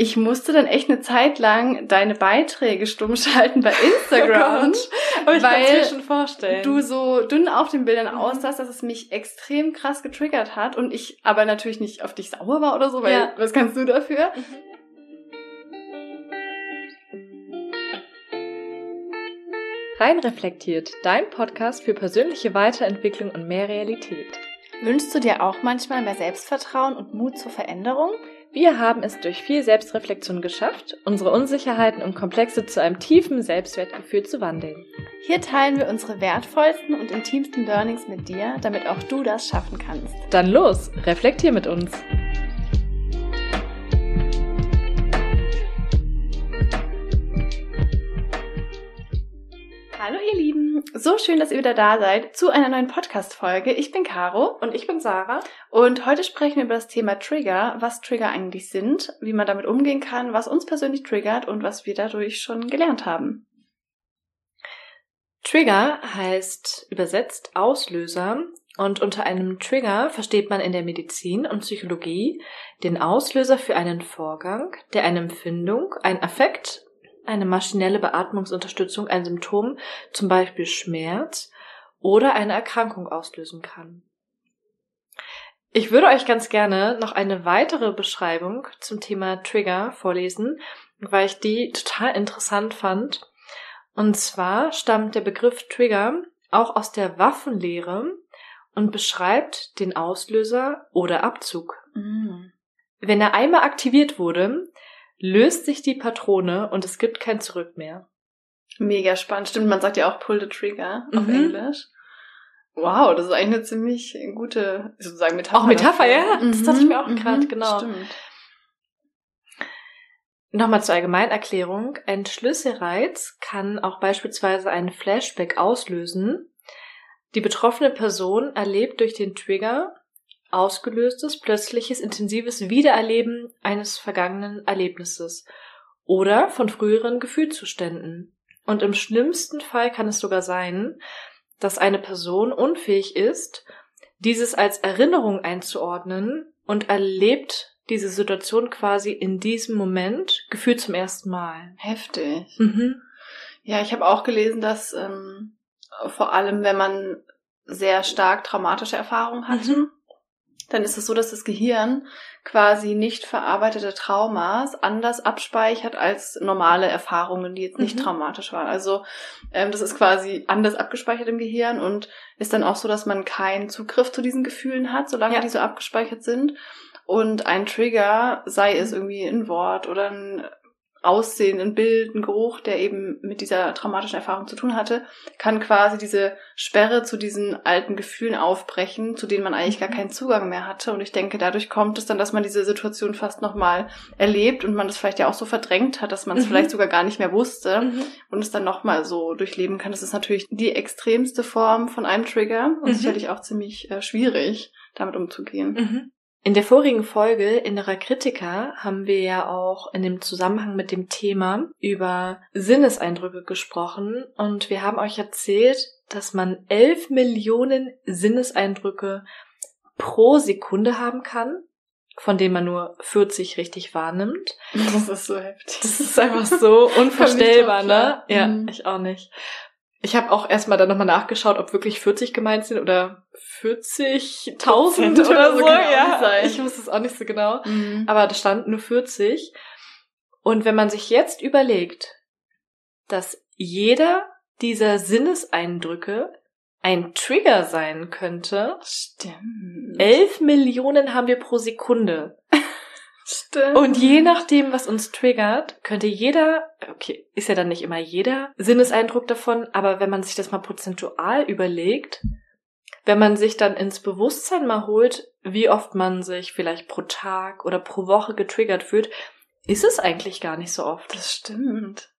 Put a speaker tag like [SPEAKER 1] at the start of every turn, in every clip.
[SPEAKER 1] ich musste dann echt eine Zeit lang deine Beiträge stumm schalten bei Instagram,
[SPEAKER 2] oh weil mir schon vorstellen.
[SPEAKER 1] du so dünn auf den Bildern mhm. aussahst, dass es mich extrem krass getriggert hat und ich aber natürlich nicht auf dich sauer war oder so, weil ja. was kannst du dafür? Mhm.
[SPEAKER 2] Rein reflektiert, dein Podcast für persönliche Weiterentwicklung und mehr Realität.
[SPEAKER 1] Wünschst du dir auch manchmal mehr Selbstvertrauen und Mut zur Veränderung?
[SPEAKER 2] Wir haben es durch viel Selbstreflexion geschafft, unsere Unsicherheiten und Komplexe zu einem tiefen Selbstwertgefühl zu wandeln.
[SPEAKER 1] Hier teilen wir unsere wertvollsten und intimsten Learnings mit dir, damit auch du das schaffen kannst.
[SPEAKER 2] Dann los, reflektier mit uns.
[SPEAKER 1] Hallo ihr Lieben, so schön, dass ihr wieder da seid zu einer neuen Podcast-Folge. Ich bin Caro.
[SPEAKER 2] Und ich bin Sarah.
[SPEAKER 1] Und heute sprechen wir über das Thema Trigger, was Trigger eigentlich sind, wie man damit umgehen kann, was uns persönlich triggert und was wir dadurch schon gelernt haben.
[SPEAKER 2] Trigger heißt übersetzt Auslöser und unter einem Trigger versteht man in der Medizin und Psychologie den Auslöser für einen Vorgang, der eine Empfindung, ein Affekt eine maschinelle Beatmungsunterstützung ein Symptom, zum Beispiel Schmerz, oder eine Erkrankung auslösen kann. Ich würde euch ganz gerne noch eine weitere Beschreibung zum Thema Trigger vorlesen, weil ich die total interessant fand. Und zwar stammt der Begriff Trigger auch aus der Waffenlehre und beschreibt den Auslöser oder Abzug. Mhm. Wenn er einmal aktiviert wurde, löst sich die Patrone und es gibt kein Zurück mehr.
[SPEAKER 1] Mega spannend. Stimmt, man sagt ja auch Pull the Trigger auf mhm. Englisch. Wow, das ist eigentlich eine ziemlich gute, sozusagen Metapher.
[SPEAKER 2] Auch Metapher, dafür. ja. Das mhm. dachte ich mir auch mhm. gerade, genau. Stimmt. Nochmal zur Allgemeinerklärung. Ein Schlüsselreiz kann auch beispielsweise einen Flashback auslösen. Die betroffene Person erlebt durch den Trigger ausgelöstes, plötzliches, intensives Wiedererleben eines vergangenen Erlebnisses oder von früheren Gefühlszuständen. Und im schlimmsten Fall kann es sogar sein, dass eine Person unfähig ist, dieses als Erinnerung einzuordnen und erlebt diese Situation quasi in diesem Moment gefühlt zum ersten Mal.
[SPEAKER 1] Heftig. Mhm. Ja, ich habe auch gelesen, dass ähm, vor allem, wenn man sehr stark traumatische Erfahrungen hatte, mhm dann ist es so, dass das Gehirn quasi nicht verarbeitete Traumas anders abspeichert als normale Erfahrungen, die jetzt nicht mhm. traumatisch waren. Also ähm, das ist quasi anders abgespeichert im Gehirn und ist dann auch so, dass man keinen Zugriff zu diesen Gefühlen hat, solange ja. die so abgespeichert sind. Und ein Trigger, sei es mhm. irgendwie ein Wort oder ein Aussehen, ein Bild, ein Geruch, der eben mit dieser traumatischen Erfahrung zu tun hatte, kann quasi diese Sperre zu diesen alten Gefühlen aufbrechen, zu denen man eigentlich gar mhm. keinen Zugang mehr hatte. Und ich denke, dadurch kommt es dann, dass man diese Situation fast nochmal erlebt und man das vielleicht ja auch so verdrängt hat, dass man es mhm. vielleicht sogar gar nicht mehr wusste mhm. und es dann nochmal so durchleben kann. Das ist natürlich die extremste Form von einem Trigger und mhm. sicherlich auch ziemlich äh, schwierig, damit umzugehen.
[SPEAKER 2] In der vorigen Folge Innerer Kritiker haben wir ja auch in dem Zusammenhang mit dem Thema über Sinneseindrücke gesprochen und wir haben euch erzählt, dass man elf Millionen Sinneseindrücke pro Sekunde haben kann, von denen man nur 40 richtig wahrnimmt.
[SPEAKER 1] Das ist so heftig.
[SPEAKER 2] Das ist einfach so unvorstellbar, ne? Ja, mhm. ich auch nicht. Ich habe auch erstmal dann nochmal nachgeschaut, ob wirklich 40 gemeint sind oder 40.000 oder so. Genau ja, ich wusste es auch nicht so genau. Mhm. Aber da stand nur 40. Und wenn man sich jetzt überlegt, dass jeder dieser Sinneseindrücke ein Trigger sein könnte.
[SPEAKER 1] Stimmt.
[SPEAKER 2] 11 Millionen haben wir pro Sekunde.
[SPEAKER 1] Stimmt.
[SPEAKER 2] Und je nachdem, was uns triggert, könnte jeder, okay, ist ja dann nicht immer jeder Sinneseindruck davon, aber wenn man sich das mal prozentual überlegt, wenn man sich dann ins Bewusstsein mal holt, wie oft man sich vielleicht pro Tag oder pro Woche getriggert fühlt, ist es eigentlich gar nicht so oft.
[SPEAKER 1] Das stimmt.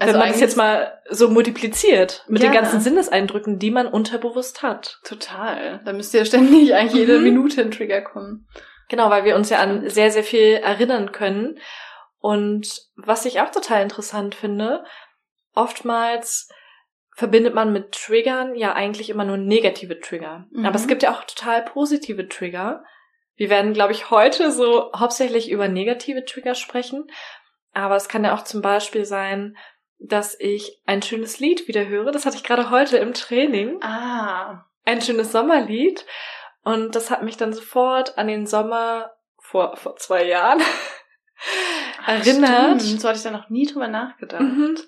[SPEAKER 2] Also wenn man das jetzt mal so multipliziert mit ja. den ganzen Sinneseindrücken, die man unterbewusst hat.
[SPEAKER 1] Total. Da müsste ja ständig eigentlich jede mhm. Minute ein Trigger kommen.
[SPEAKER 2] Genau, weil wir uns ja an sehr, sehr viel erinnern können. Und was ich auch total interessant finde, oftmals verbindet man mit Triggern ja eigentlich immer nur negative Trigger. Mhm. Aber es gibt ja auch total positive Trigger, Wir werden, glaube ich, heute so hauptsächlich über negative Trigger sprechen. Aber es kann ja auch zum Beispiel sein, dass ich ein schönes Lied wieder höre. Das hatte ich gerade heute im Training.
[SPEAKER 1] Ah.
[SPEAKER 2] Ein schönes Sommerlied. Und das hat mich dann sofort an den Sommer vor, vor zwei Jahren erinnert.
[SPEAKER 1] Stimmt. So hatte ich da noch nie drüber nachgedacht.
[SPEAKER 2] Mhm.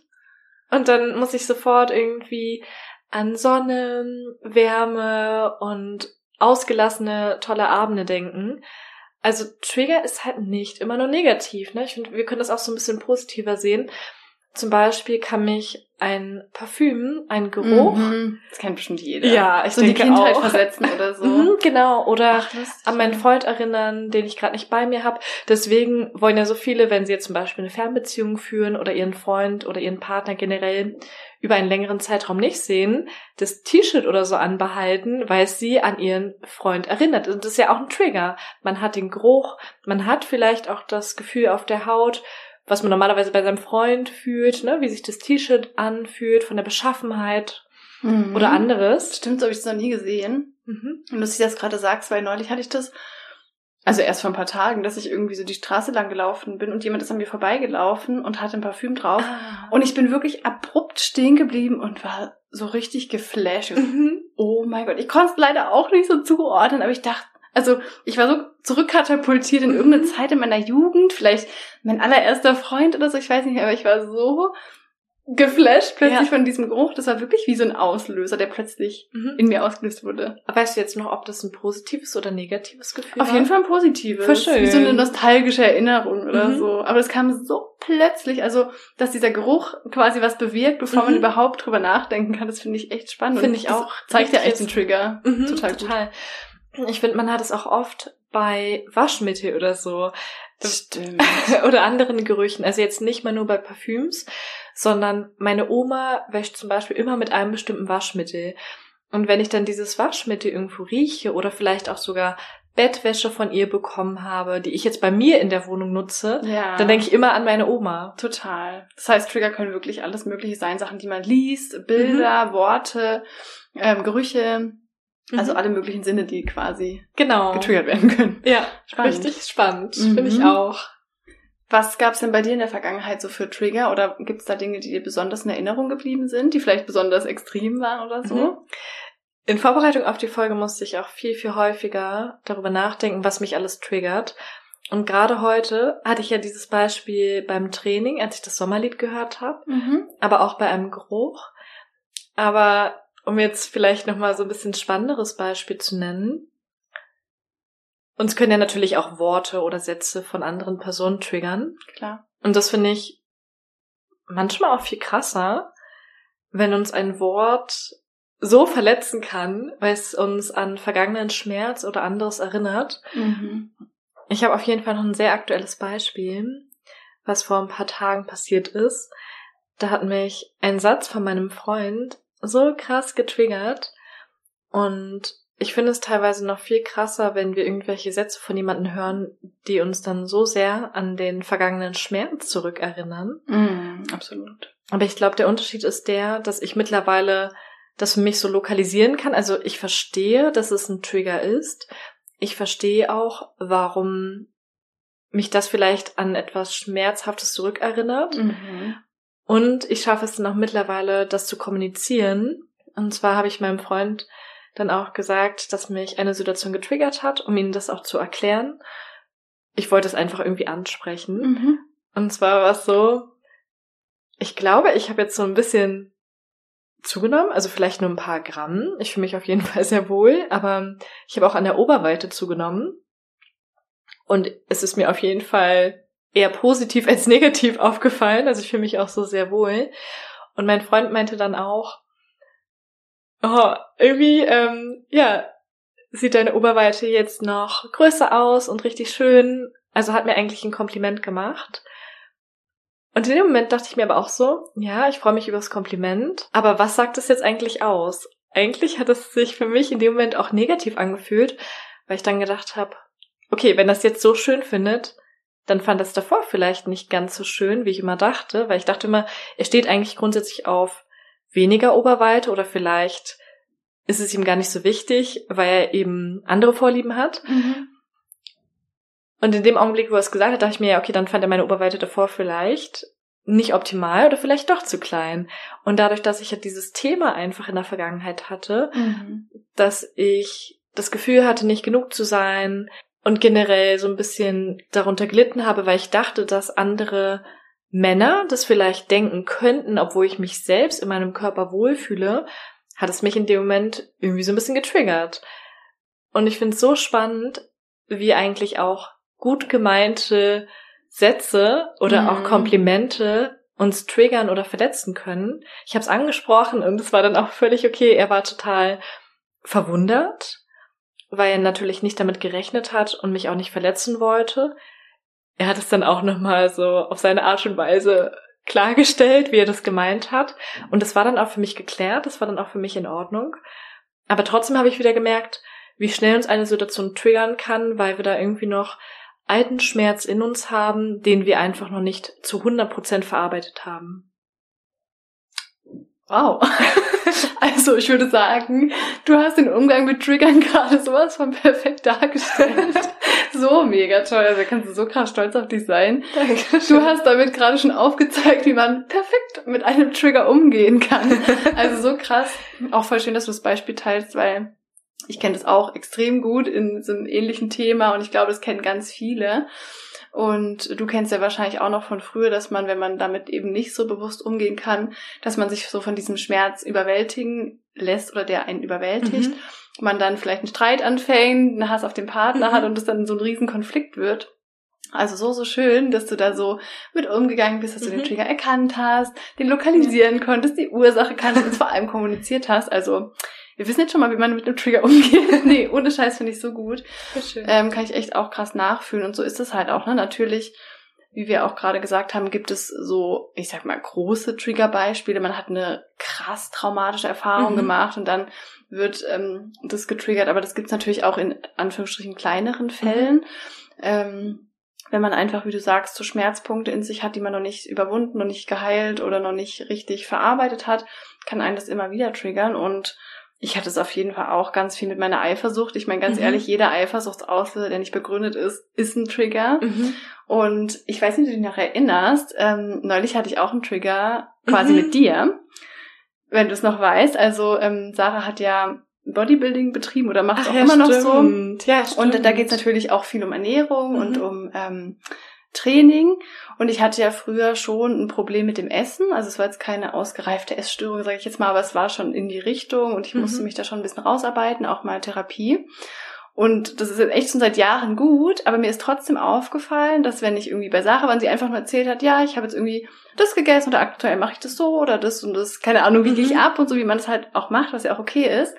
[SPEAKER 2] Und dann muss ich sofort irgendwie an Sonne, Wärme und ausgelassene, tolle Abende denken. Also Trigger ist halt nicht immer nur negativ. Ne? Ich finde, wir können das auch so ein bisschen positiver sehen. Zum Beispiel kann mich ein Parfüm, ein Geruch.
[SPEAKER 1] Mhm. Das kennt bestimmt jeder.
[SPEAKER 2] Ja, ich
[SPEAKER 1] so in die
[SPEAKER 2] denke
[SPEAKER 1] Kindheit
[SPEAKER 2] auch.
[SPEAKER 1] versetzen oder so.
[SPEAKER 2] Mhm, genau. Oder
[SPEAKER 1] Ach,
[SPEAKER 2] an meinen. Freund erinnern, den ich gerade nicht bei mir habe. Deswegen wollen ja so viele, wenn sie jetzt zum Beispiel eine Fernbeziehung führen oder ihren Freund oder ihren Partner generell über einen längeren Zeitraum nicht sehen, das T-Shirt oder so anbehalten, weil es sie an ihren Freund erinnert. Und das ist ja auch ein Trigger. Man hat den Geruch, man hat vielleicht auch das Gefühl auf der Haut, was man normalerweise bei seinem Freund fühlt, ne? wie sich das T-Shirt anfühlt, von der Beschaffenheit
[SPEAKER 1] Mhm.
[SPEAKER 2] oder anderes.
[SPEAKER 1] Stimmt, so habe ich das noch nie gesehen.
[SPEAKER 2] Mhm.
[SPEAKER 1] Und dass ich das gerade sagst, weil neulich hatte ich das, also erst vor ein paar Tagen, dass ich irgendwie so die Straße lang gelaufen bin und jemand ist an mir vorbeigelaufen und hatte ein Parfüm drauf.
[SPEAKER 2] Ah.
[SPEAKER 1] Und ich bin wirklich abrupt stehen geblieben und war so richtig geflasht.
[SPEAKER 2] Mhm.
[SPEAKER 1] Oh mein Gott, ich konnte es leider auch nicht so zuordnen, aber ich dachte, also ich war so zurückkatapultiert in
[SPEAKER 2] Mhm.
[SPEAKER 1] irgendeine Zeit in meiner Jugend, vielleicht mein allererster Freund oder so, ich weiß nicht aber ich war so geflasht plötzlich
[SPEAKER 2] Ja.
[SPEAKER 1] von diesem Geruch. Das war wirklich wie so ein Auslöser, der plötzlich
[SPEAKER 2] Mhm.
[SPEAKER 1] in mir ausgelöst wurde.
[SPEAKER 2] Weißt du jetzt noch, ob das ein positives oder negatives Gefühl
[SPEAKER 1] Auf
[SPEAKER 2] war?
[SPEAKER 1] jeden Fall ein positives.
[SPEAKER 2] Voll schön.
[SPEAKER 1] Wie so eine nostalgische Erinnerung oder
[SPEAKER 2] Mhm.
[SPEAKER 1] so. Aber es kam so plötzlich, also, dass dieser Geruch quasi was bewirkt, bevor man
[SPEAKER 2] Mhm.
[SPEAKER 1] überhaupt drüber nachdenken kann. Das finde ich echt spannend.
[SPEAKER 2] Finde ich
[SPEAKER 1] das
[SPEAKER 2] auch.
[SPEAKER 1] Zeigt ja echt den Trigger.
[SPEAKER 2] Mhm,
[SPEAKER 1] Total gut.
[SPEAKER 2] Ich finde, man hat es auch oft bei Waschmittel oder so.
[SPEAKER 1] Stimmt.
[SPEAKER 2] oder anderen Gerüchen. Also jetzt nicht mal nur bei Parfüms, sondern meine Oma wäscht zum Beispiel immer mit einem bestimmten Waschmittel. Und wenn ich dann dieses Waschmittel irgendwo rieche oder vielleicht auch sogar Bettwäsche von ihr bekommen habe, die ich jetzt bei mir in der Wohnung nutze,
[SPEAKER 1] Ja.
[SPEAKER 2] dann denke ich immer an meine Oma.
[SPEAKER 1] Total. Das heißt, Trigger können wirklich alles Mögliche sein. Sachen, die man liest, Bilder, Worte, ähm, Gerüche. Also
[SPEAKER 2] Mhm.
[SPEAKER 1] alle möglichen Sinne, die quasi
[SPEAKER 2] genau.
[SPEAKER 1] getriggert werden können.
[SPEAKER 2] Ja,
[SPEAKER 1] Spannend.
[SPEAKER 2] richtig spannend.
[SPEAKER 1] Mhm.
[SPEAKER 2] Finde ich auch.
[SPEAKER 1] Was gab's denn bei dir in der Vergangenheit so für Trigger? Oder gibt's da Dinge, die dir besonders in Erinnerung geblieben sind, die vielleicht besonders extrem waren oder so?
[SPEAKER 2] Mhm. In Vorbereitung auf die Folge musste ich auch viel, viel häufiger darüber nachdenken, was mich alles triggert. Und gerade heute hatte ich ja dieses Beispiel beim Training, als ich das Sommerlied gehört habe,
[SPEAKER 1] Mhm.
[SPEAKER 2] aber auch bei einem Geruch. Aber um jetzt vielleicht nochmal so ein bisschen spannenderes Beispiel zu nennen. Uns können ja natürlich auch Worte oder Sätze von anderen Personen triggern.
[SPEAKER 1] Klar.
[SPEAKER 2] Und das finde ich manchmal auch viel krasser, wenn uns ein Wort so verletzen kann, weil es uns an vergangenen Schmerz oder anderes erinnert.
[SPEAKER 1] Mhm.
[SPEAKER 2] Ich habe auf jeden Fall noch ein sehr aktuelles Beispiel, was vor ein paar Tagen passiert ist. Da hat mich ein Satz von meinem Freund so krass getriggert und ich finde es teilweise noch viel krasser, wenn wir irgendwelche Sätze von jemandem hören, die uns dann so sehr an den vergangenen Schmerz zurückerinnern.
[SPEAKER 1] Mhm. Absolut.
[SPEAKER 2] Aber ich glaube, der Unterschied ist der, dass ich mittlerweile das für mich so lokalisieren kann. Also ich verstehe, dass es ein Trigger ist. Ich verstehe auch, warum mich das vielleicht an etwas Schmerzhaftes zurückerinnert.
[SPEAKER 1] Mhm.
[SPEAKER 2] Und ich schaffe es dann auch mittlerweile, das zu kommunizieren. Und zwar habe ich meinem Freund dann auch gesagt, dass mich eine Situation getriggert hat, um ihm das auch zu erklären. Ich wollte es einfach irgendwie ansprechen.
[SPEAKER 1] Mhm.
[SPEAKER 2] Und zwar war es so, ich glaube, ich habe jetzt so ein bisschen zugenommen, also vielleicht nur ein paar Gramm. Ich fühle mich auf jeden Fall sehr wohl, aber ich habe auch an der Oberweite zugenommen. Und es ist mir auf jeden Fall eher positiv als negativ aufgefallen. Also ich fühle mich auch so sehr wohl. Und mein Freund meinte dann auch, oh, irgendwie, ähm, ja, sieht deine Oberweite jetzt noch größer aus und richtig schön. Also hat mir eigentlich ein Kompliment gemacht. Und in dem Moment dachte ich mir aber auch so, ja, ich freue mich über das Kompliment, aber was sagt es jetzt eigentlich aus? Eigentlich hat es sich für mich in dem Moment auch negativ angefühlt, weil ich dann gedacht habe, okay, wenn das jetzt so schön findet, dann fand es davor vielleicht nicht ganz so schön, wie ich immer dachte, weil ich dachte immer, er steht eigentlich grundsätzlich auf weniger Oberweite oder vielleicht ist es ihm gar nicht so wichtig, weil er eben andere Vorlieben hat.
[SPEAKER 1] Mhm.
[SPEAKER 2] Und in dem Augenblick, wo er es gesagt hat, dachte ich mir, ja, okay, dann fand er meine Oberweite davor vielleicht nicht optimal oder vielleicht doch zu klein. Und dadurch, dass ich ja dieses Thema einfach in der Vergangenheit hatte, mhm. dass ich das Gefühl hatte, nicht genug zu sein und generell so ein bisschen darunter gelitten habe, weil ich dachte, dass andere Männer das vielleicht denken könnten, obwohl ich mich selbst in meinem Körper wohlfühle, hat es mich in dem Moment irgendwie so ein bisschen getriggert. Und ich finde es so spannend, wie eigentlich auch gut gemeinte Sätze oder mhm. auch Komplimente uns triggern oder verletzen können. Ich habe es angesprochen und es war dann auch völlig okay. Er war total verwundert, weil er natürlich nicht damit gerechnet hat und mich auch nicht verletzen wollte. Er hat es dann auch nochmal so auf seine Art und Weise klargestellt, wie er das gemeint hat. Und das war dann auch für mich geklärt, das war dann auch für mich in Ordnung. Aber trotzdem habe ich wieder gemerkt, wie schnell uns eine Situation triggern kann, weil wir da irgendwie noch alten Schmerz in uns haben, den wir einfach noch nicht zu 100 Prozent verarbeitet haben.
[SPEAKER 1] Wow. Also ich würde sagen, du hast den Umgang mit Triggern gerade sowas von perfekt dargestellt. so mega toll. Also kannst du so krass stolz auf dich sein. Dankeschön. Du hast damit gerade schon aufgezeigt, wie man perfekt mit einem Trigger umgehen kann. Also so krass. Auch voll schön, dass du das Beispiel teilst, weil ich kenne das auch extrem gut in so einem ähnlichen Thema und ich glaube, das kennen ganz viele. Und du kennst ja wahrscheinlich auch noch von früher, dass man, wenn man damit eben nicht so bewusst umgehen kann, dass man sich so von diesem Schmerz überwältigen lässt oder der einen überwältigt, mhm. man dann vielleicht einen Streit anfängt, einen Hass auf den Partner mhm. hat und es dann so ein riesen Konflikt wird. Also so, so schön, dass du da so mit umgegangen bist, dass du mhm. den Trigger erkannt hast, den lokalisieren konntest, die Ursache kannst und vor allem kommuniziert hast. Also wir wissen jetzt schon mal, wie man mit einem Trigger umgeht. nee, ohne Scheiß finde ich so gut. Ähm, kann ich echt auch krass nachfühlen. Und so ist es halt auch, ne? Natürlich, wie wir auch gerade gesagt haben, gibt es so, ich sag mal, große Triggerbeispiele. Man hat eine krass traumatische Erfahrung mhm. gemacht und dann wird ähm, das getriggert. Aber das gibt's natürlich auch in Anführungsstrichen kleineren Fällen. Mhm. Ähm, wenn man einfach, wie du sagst, so Schmerzpunkte in sich hat, die man noch nicht überwunden, noch nicht geheilt oder noch nicht richtig verarbeitet hat, kann einen das immer wieder triggern und ich hatte es auf jeden Fall auch ganz viel mit meiner Eifersucht. Ich meine, ganz mhm. ehrlich, jeder Eifersuchtsausleser, der nicht begründet ist, ist ein Trigger. Mhm. Und ich weiß nicht, ob du dich noch erinnerst, ähm, neulich hatte ich auch einen Trigger quasi mhm. mit dir, wenn du es noch weißt. Also ähm, Sarah hat ja Bodybuilding betrieben oder macht es auch ja, immer stimmt. noch so. Ja, stimmt. Und da geht es natürlich auch viel um Ernährung und mhm. um ähm, Training. Und ich hatte ja früher schon ein Problem mit dem Essen. Also es war jetzt keine ausgereifte Essstörung, sage ich jetzt mal, aber es war schon in die Richtung und ich mhm. musste mich da schon ein bisschen rausarbeiten, auch mal Therapie. Und das ist jetzt echt schon seit Jahren gut, aber mir ist trotzdem aufgefallen, dass wenn ich irgendwie bei Sarah war und sie einfach nur erzählt hat, ja, ich habe jetzt irgendwie das gegessen oder aktuell mache ich das so oder das und das, keine Ahnung, wie mhm. gehe ich ab und so, wie man das halt auch macht, was ja auch okay ist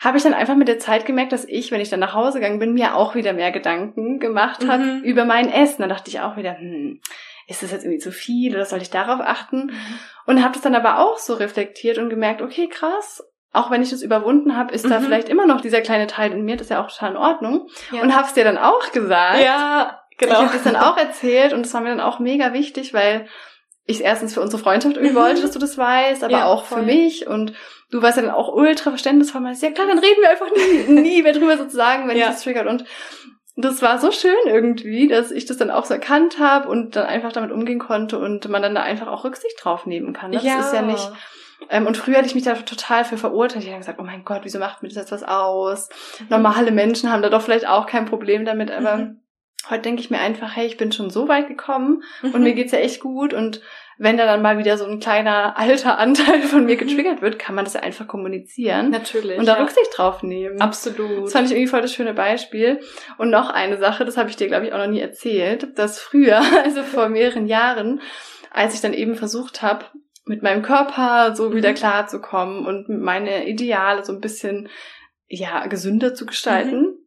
[SPEAKER 1] habe ich dann einfach mit der Zeit gemerkt, dass ich, wenn ich dann nach Hause gegangen bin, mir auch wieder mehr Gedanken gemacht habe mhm. über mein Essen. Dann dachte ich auch wieder, hm, ist das jetzt irgendwie zu viel oder soll ich darauf achten? Mhm. Und habe das dann aber auch so reflektiert und gemerkt, okay, krass, auch wenn ich das überwunden habe, ist mhm. da vielleicht immer noch dieser kleine Teil in mir, das ist ja auch total in Ordnung. Ja. Und habe es dir dann auch gesagt.
[SPEAKER 2] Ja, genau.
[SPEAKER 1] Ich habe das dann auch erzählt und das war mir dann auch mega wichtig, weil ich erstens für unsere Freundschaft irgendwie mhm. wollte, dass du das weißt, aber ja, auch voll. für mich und du warst ja dann auch ultra verständnisvoll, meinst, ja klar, dann reden wir einfach nie, nie mehr drüber sozusagen, wenn ja. ich das triggert und das war so schön irgendwie, dass ich das dann auch so erkannt habe und dann einfach damit umgehen konnte und man dann da einfach auch Rücksicht drauf nehmen kann. Das ja. ist ja nicht. Ähm, und früher hatte ich mich da total für verurteilt. Ich habe gesagt, oh mein Gott, wieso macht mir das jetzt was aus? Mhm. Normale Menschen haben da doch vielleicht auch kein Problem damit, aber mhm. heute denke ich mir einfach, hey, ich bin schon so weit gekommen mhm. und mir geht's ja echt gut und wenn da dann mal wieder so ein kleiner alter Anteil von mir mhm. getriggert wird, kann man das ja einfach kommunizieren.
[SPEAKER 2] Natürlich.
[SPEAKER 1] Und da ja. Rücksicht drauf nehmen.
[SPEAKER 2] Absolut.
[SPEAKER 1] Das fand ich irgendwie voll das schöne Beispiel. Und noch eine Sache, das habe ich dir, glaube ich, auch noch nie erzählt, dass früher, also vor mehreren Jahren, als ich dann eben versucht habe, mit meinem Körper so wieder mhm. klarzukommen und meine Ideale so ein bisschen ja gesünder zu gestalten, mhm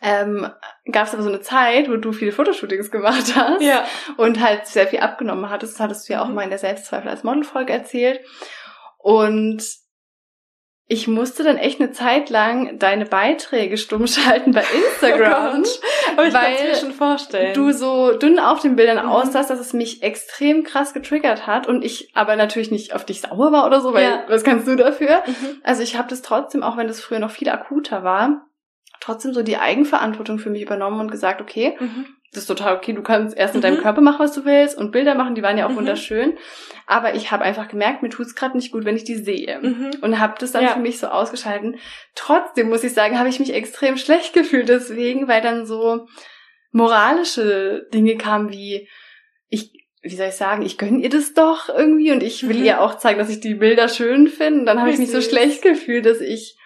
[SPEAKER 1] ähm, gab es aber so eine Zeit, wo du viele Fotoshootings gemacht hast ja. und halt sehr viel abgenommen hattest. Das hattest du ja auch mhm. mal in der Selbstzweifel als Modelfolge erzählt. Und ich musste dann echt eine Zeit lang deine Beiträge stumm schalten bei Instagram,
[SPEAKER 2] oh Gott, weil schon vorstellen.
[SPEAKER 1] du so dünn auf den Bildern mhm. aussahst, dass es mich extrem krass getriggert hat und ich aber natürlich nicht auf dich sauer war oder so, weil ja. was kannst du dafür? Mhm. Also ich habe das trotzdem, auch wenn das früher noch viel akuter war, trotzdem so die Eigenverantwortung für mich übernommen und gesagt, okay, mhm. das ist total okay, du kannst erst mit mhm. deinem Körper machen, was du willst und Bilder machen, die waren ja auch mhm. wunderschön. Aber ich habe einfach gemerkt, mir tut's gerade nicht gut, wenn ich die sehe. Mhm. Und habe das dann ja. für mich so ausgeschalten. Trotzdem muss ich sagen, habe ich mich extrem schlecht gefühlt deswegen, weil dann so moralische Dinge kamen wie, ich, wie soll ich sagen, ich gönn ihr das doch irgendwie und ich will mhm. ihr auch zeigen, dass ich die Bilder schön finde. Dann habe ich mich so schlecht gefühlt, dass ich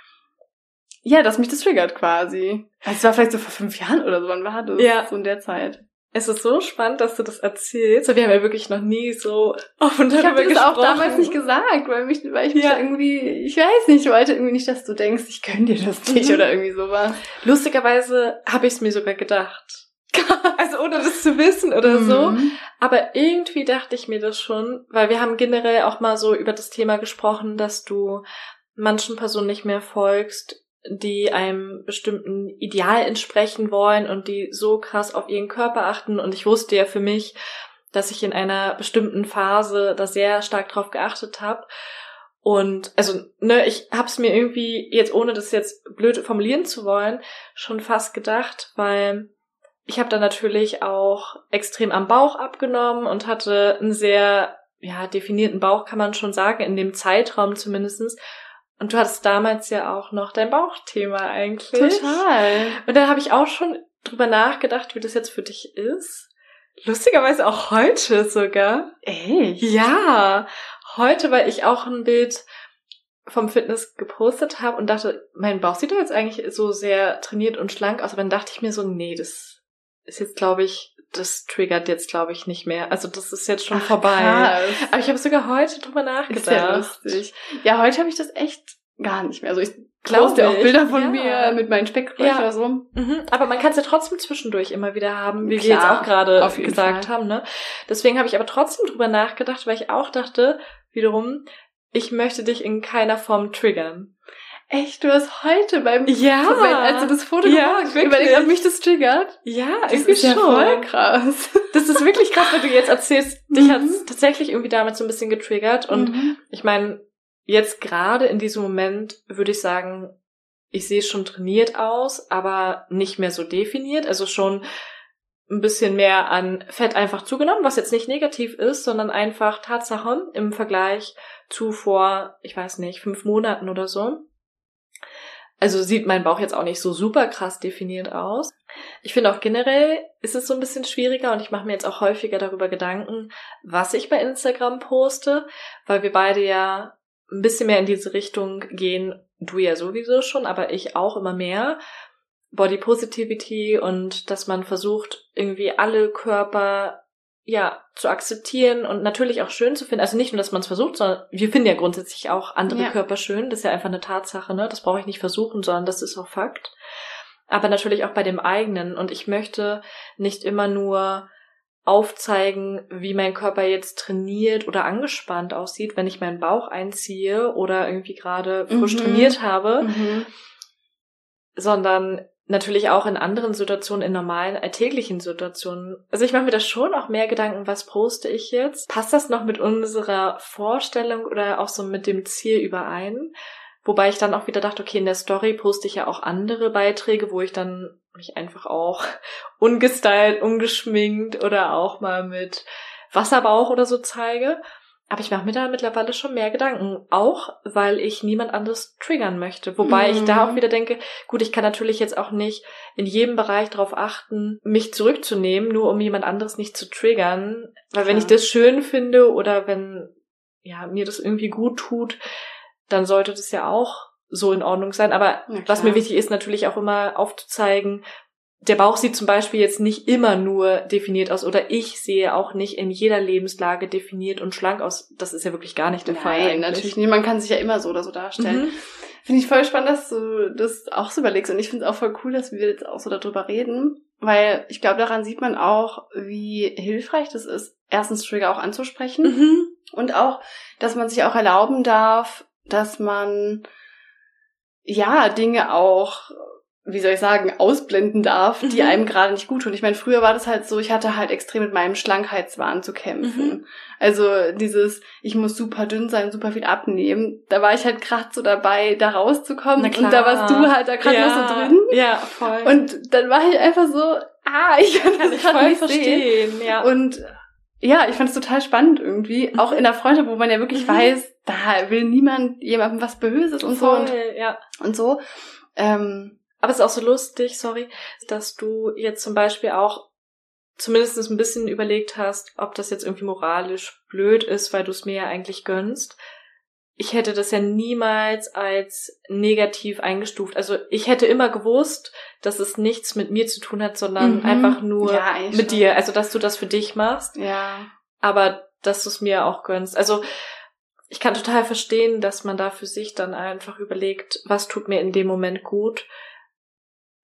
[SPEAKER 1] ja, dass mich das triggert quasi. Also es war vielleicht so vor fünf Jahren oder so, wann war das? Ja. So in der Zeit.
[SPEAKER 2] Es ist so spannend, dass du das erzählst. Wir haben ja wirklich noch nie so offen darüber
[SPEAKER 1] gesprochen. Ich habe das auch damals nicht gesagt, weil, mich, weil ich mich ja. irgendwie, ich weiß nicht, ich wollte irgendwie nicht, dass du denkst, ich gönn dir das nicht mhm. oder irgendwie sowas.
[SPEAKER 2] Lustigerweise habe ich es mir sogar gedacht. also ohne das zu wissen oder mhm. so. Aber irgendwie dachte ich mir das schon, weil wir haben generell auch mal so über das Thema gesprochen, dass du manchen Personen nicht mehr folgst, die einem bestimmten Ideal entsprechen wollen und die so krass auf ihren Körper achten. Und ich wusste ja für mich, dass ich in einer bestimmten Phase da sehr stark drauf geachtet habe. Und also, ne, ich hab's mir irgendwie, jetzt ohne das jetzt blöd formulieren zu wollen, schon fast gedacht, weil ich habe da natürlich auch extrem am Bauch abgenommen und hatte einen sehr ja, definierten Bauch, kann man schon sagen, in dem Zeitraum zumindestens und du hattest damals ja auch noch dein Bauchthema eigentlich.
[SPEAKER 1] Total.
[SPEAKER 2] Und da habe ich auch schon drüber nachgedacht, wie das jetzt für dich ist. Lustigerweise auch heute sogar.
[SPEAKER 1] Echt?
[SPEAKER 2] Ja. Heute, weil ich auch ein Bild vom Fitness gepostet habe und dachte, mein Bauch sieht doch jetzt eigentlich so sehr trainiert und schlank aus. Aber dann dachte ich mir so, nee, das ist jetzt, glaube ich, das triggert jetzt, glaube ich, nicht mehr. Also das ist jetzt schon Ach, vorbei. Krass. Aber ich habe sogar heute drüber nachgedacht. Ist ja lustig.
[SPEAKER 1] Ja, heute habe ich das echt gar nicht mehr. Also ich glaube dir auch Bilder von ja. mir mit meinen Speckbrötchen ja. oder so.
[SPEAKER 2] Mhm. Aber man kann es ja trotzdem zwischendurch immer wieder haben, wie Klar, wir jetzt auch gerade gesagt Fall. haben. Ne? Deswegen habe ich aber trotzdem drüber nachgedacht, weil ich auch dachte, wiederum, ich möchte dich in keiner Form triggern.
[SPEAKER 1] Echt, du hast heute beim
[SPEAKER 2] ja,
[SPEAKER 1] Moment, als du das Foto ja, gemacht hast, überlegt, ob mich das triggert.
[SPEAKER 2] Ja, das ist ja voll krass. Das ist wirklich krass, wenn du jetzt erzählst, dich mhm. hat es tatsächlich irgendwie damit so ein bisschen getriggert. Und mhm. ich meine, jetzt gerade in diesem Moment würde ich sagen, ich sehe schon trainiert aus, aber nicht mehr so definiert. Also schon ein bisschen mehr an Fett einfach zugenommen, was jetzt nicht negativ ist, sondern einfach Tatsache im Vergleich zu vor, ich weiß nicht, fünf Monaten oder so. Also sieht mein Bauch jetzt auch nicht so super krass definiert aus. Ich finde auch generell ist es so ein bisschen schwieriger und ich mache mir jetzt auch häufiger darüber Gedanken, was ich bei Instagram poste, weil wir beide ja ein bisschen mehr in diese Richtung gehen. Du ja sowieso schon, aber ich auch immer mehr. Body Positivity und dass man versucht, irgendwie alle Körper ja, zu akzeptieren und natürlich auch schön zu finden. Also nicht nur, dass man es versucht, sondern wir finden ja grundsätzlich auch andere ja. Körper schön. Das ist ja einfach eine Tatsache, ne? Das brauche ich nicht versuchen, sondern das ist auch Fakt. Aber natürlich auch bei dem eigenen. Und ich möchte nicht immer nur aufzeigen, wie mein Körper jetzt trainiert oder angespannt aussieht, wenn ich meinen Bauch einziehe oder irgendwie gerade frisch mhm. trainiert habe, mhm. sondern natürlich auch in anderen Situationen, in normalen alltäglichen Situationen. Also ich mache mir da schon auch mehr Gedanken, was poste ich jetzt? Passt das noch mit unserer Vorstellung oder auch so mit dem Ziel überein? Wobei ich dann auch wieder dachte, okay, in der Story poste ich ja auch andere Beiträge, wo ich dann mich einfach auch ungestylt, ungeschminkt oder auch mal mit Wasserbauch oder so zeige. Aber ich mache mir da mittlerweile schon mehr Gedanken. Auch, weil ich niemand anderes triggern möchte. Wobei mhm. ich da auch wieder denke, gut, ich kann natürlich jetzt auch nicht in jedem Bereich darauf achten, mich zurückzunehmen, nur um jemand anderes nicht zu triggern. Weil wenn ich das schön finde oder wenn, ja, mir das irgendwie gut tut, dann sollte das ja auch so in Ordnung sein. Aber was mir wichtig ist, natürlich auch immer aufzuzeigen, der Bauch sieht zum Beispiel jetzt nicht immer nur definiert aus oder ich sehe auch nicht in jeder Lebenslage definiert und schlank aus. Das ist ja wirklich gar nicht der Nein, Fall. Nein,
[SPEAKER 1] natürlich nicht. Man kann sich ja immer so oder so darstellen. Mhm. Finde ich voll spannend, dass du das auch so überlegst. Und ich finde es auch voll cool, dass wir jetzt auch so darüber reden. Weil ich glaube, daran sieht man auch, wie hilfreich das ist, erstens Trigger auch anzusprechen. Mhm. Und auch, dass man sich auch erlauben darf, dass man ja Dinge auch wie soll ich sagen, ausblenden darf, die mhm. einem gerade nicht gut tun. Ich meine, früher war das halt so, ich hatte halt extrem mit meinem Schlankheitswahn zu kämpfen. Mhm. Also dieses, ich muss super dünn sein, super viel abnehmen. Da war ich halt gerade so dabei, da rauszukommen. Und da warst du halt da gerade ja. noch so drin.
[SPEAKER 2] Ja, voll.
[SPEAKER 1] Und dann war ich einfach so, ah, ich kann,
[SPEAKER 2] Kann
[SPEAKER 1] das
[SPEAKER 2] ich voll
[SPEAKER 1] nicht sehen.
[SPEAKER 2] verstehen, ja.
[SPEAKER 1] Und ja, ich fand es total spannend irgendwie. Auch in der Freundschaft, wo man ja wirklich
[SPEAKER 2] Mhm.
[SPEAKER 1] weiß, da will niemand jemandem was Böses und so
[SPEAKER 2] Voll,
[SPEAKER 1] und,
[SPEAKER 2] ja.
[SPEAKER 1] und so. Ähm,
[SPEAKER 2] Aber es ist auch so lustig, sorry, dass du jetzt zum Beispiel auch zumindest ein bisschen überlegt hast, ob das jetzt irgendwie moralisch blöd ist, weil du es mir ja eigentlich gönnst. Ich hätte das ja niemals als negativ eingestuft. Also ich hätte immer gewusst, dass es nichts mit mir zu tun hat, sondern
[SPEAKER 1] Mhm.
[SPEAKER 2] einfach nur
[SPEAKER 1] Ja,
[SPEAKER 2] mit
[SPEAKER 1] schon.
[SPEAKER 2] dir. Also dass du das für dich machst,
[SPEAKER 1] ja.
[SPEAKER 2] aber dass du es mir auch gönnst. Also ich kann total verstehen, dass man da für sich dann einfach überlegt, was tut mir in dem Moment gut.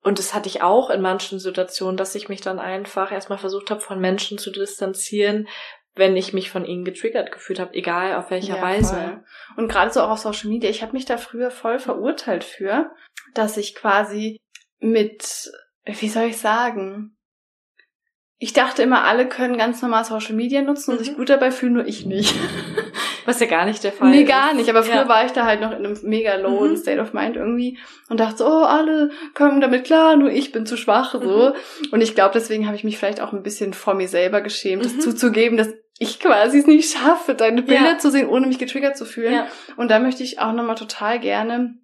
[SPEAKER 2] Und das hatte ich auch in manchen Situationen, dass ich mich dann einfach erstmal versucht habe, von Menschen zu distanzieren, wenn ich mich von ihnen getriggert gefühlt habe, egal auf welcher
[SPEAKER 1] Ja,
[SPEAKER 2] Weise.
[SPEAKER 1] voll. Und gerade so auch auf Social Media, ich habe mich da früher voll verurteilt für, dass ich quasi mit, wie soll ich sagen, ich dachte immer, alle können ganz normal Social Media nutzen und
[SPEAKER 2] Mhm.
[SPEAKER 1] sich gut dabei fühlen, nur ich nicht.
[SPEAKER 2] Was ja gar nicht der Fall
[SPEAKER 1] nee,
[SPEAKER 2] ist.
[SPEAKER 1] gar nicht. Aber früher
[SPEAKER 2] Ja.
[SPEAKER 1] war ich da halt noch in einem mega low
[SPEAKER 2] Mhm.
[SPEAKER 1] State of Mind irgendwie und dachte so, oh, alle kommen damit klar, nur ich bin zu schwach, so. Und ich glaube, deswegen habe ich mich vielleicht auch ein bisschen vor mir selber geschämt, das
[SPEAKER 2] Mhm.
[SPEAKER 1] zuzugeben, dass ich quasi es nicht schaffe, deine Bilder
[SPEAKER 2] Ja.
[SPEAKER 1] zu sehen, ohne mich getriggert zu fühlen.
[SPEAKER 2] Ja.
[SPEAKER 1] Und da möchte ich auch nochmal total gerne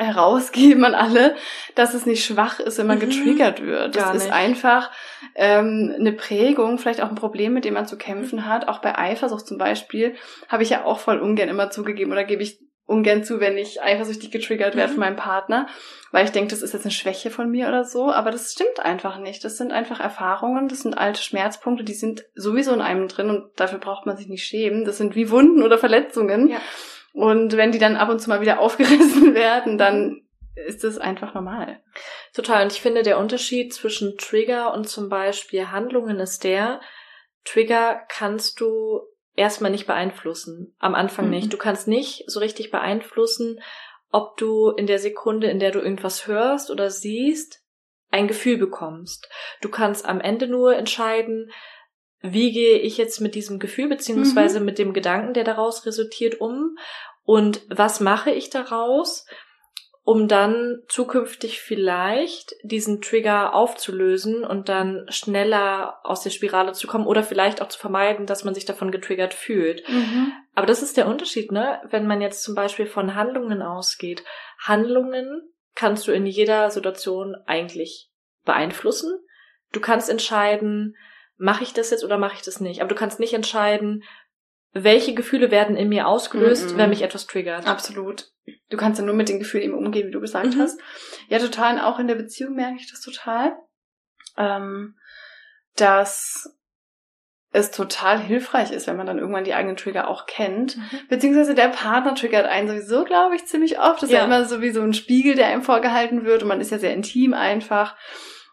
[SPEAKER 1] herausgeben an alle, dass es nicht schwach ist, wenn man
[SPEAKER 2] Mhm.
[SPEAKER 1] getriggert wird. Das ist einfach ähm, eine Prägung, vielleicht auch ein Problem, mit dem man zu kämpfen hat. Auch bei Eifersucht zum Beispiel habe ich ja auch voll ungern immer zugegeben oder gebe ich ungern zu, wenn ich eifersüchtig getriggert werde
[SPEAKER 2] Mhm.
[SPEAKER 1] von meinem Partner, weil ich denke, das ist jetzt eine Schwäche von mir oder so, aber das stimmt einfach nicht. Das sind einfach Erfahrungen, das sind alte Schmerzpunkte, die sind sowieso in einem drin und dafür braucht man sich nicht schämen. Das sind wie Wunden oder Verletzungen.
[SPEAKER 2] Ja.
[SPEAKER 1] Und wenn die dann ab und zu mal wieder aufgerissen werden, dann ist das einfach normal.
[SPEAKER 2] Total. Und ich finde, der Unterschied zwischen Trigger und zum Beispiel Handlungen ist der, Trigger kannst du erstmal nicht beeinflussen. Am Anfang
[SPEAKER 1] Mhm.
[SPEAKER 2] nicht. Du kannst nicht so richtig beeinflussen, ob du in der Sekunde, in der du irgendwas hörst oder siehst, ein Gefühl bekommst. Du kannst am Ende nur entscheiden, wie gehe ich jetzt mit diesem Gefühl beziehungsweise mit dem Gedanken, der daraus resultiert, um und was mache ich daraus, um dann zukünftig vielleicht diesen Trigger aufzulösen und dann schneller aus der Spirale zu kommen oder vielleicht auch zu vermeiden, dass man sich davon getriggert fühlt. Aber das ist der Unterschied, ne? Wenn man jetzt zum Beispiel von Handlungen ausgeht. Handlungen kannst du in jeder Situation eigentlich beeinflussen. Du kannst entscheiden, mache ich das jetzt oder mache ich das nicht. Aber du kannst nicht entscheiden, welche Gefühle werden in mir ausgelöst,
[SPEAKER 1] Mhm.
[SPEAKER 2] wenn mich etwas triggert.
[SPEAKER 1] Absolut. Du kannst ja nur mit den Gefühlen eben umgehen, wie du gesagt
[SPEAKER 2] Mhm.
[SPEAKER 1] hast. Ja, total. Und auch in der Beziehung merke ich das total. Ähm, dass es total hilfreich ist, wenn man dann irgendwann die eigenen Trigger auch kennt.
[SPEAKER 2] Mhm.
[SPEAKER 1] Beziehungsweise der Partner triggert einen sowieso, glaube ich, ziemlich oft. Das ist ja
[SPEAKER 2] Ja.
[SPEAKER 1] immer so wie so ein Spiegel, der einem vorgehalten wird. Und man ist ja sehr intim einfach.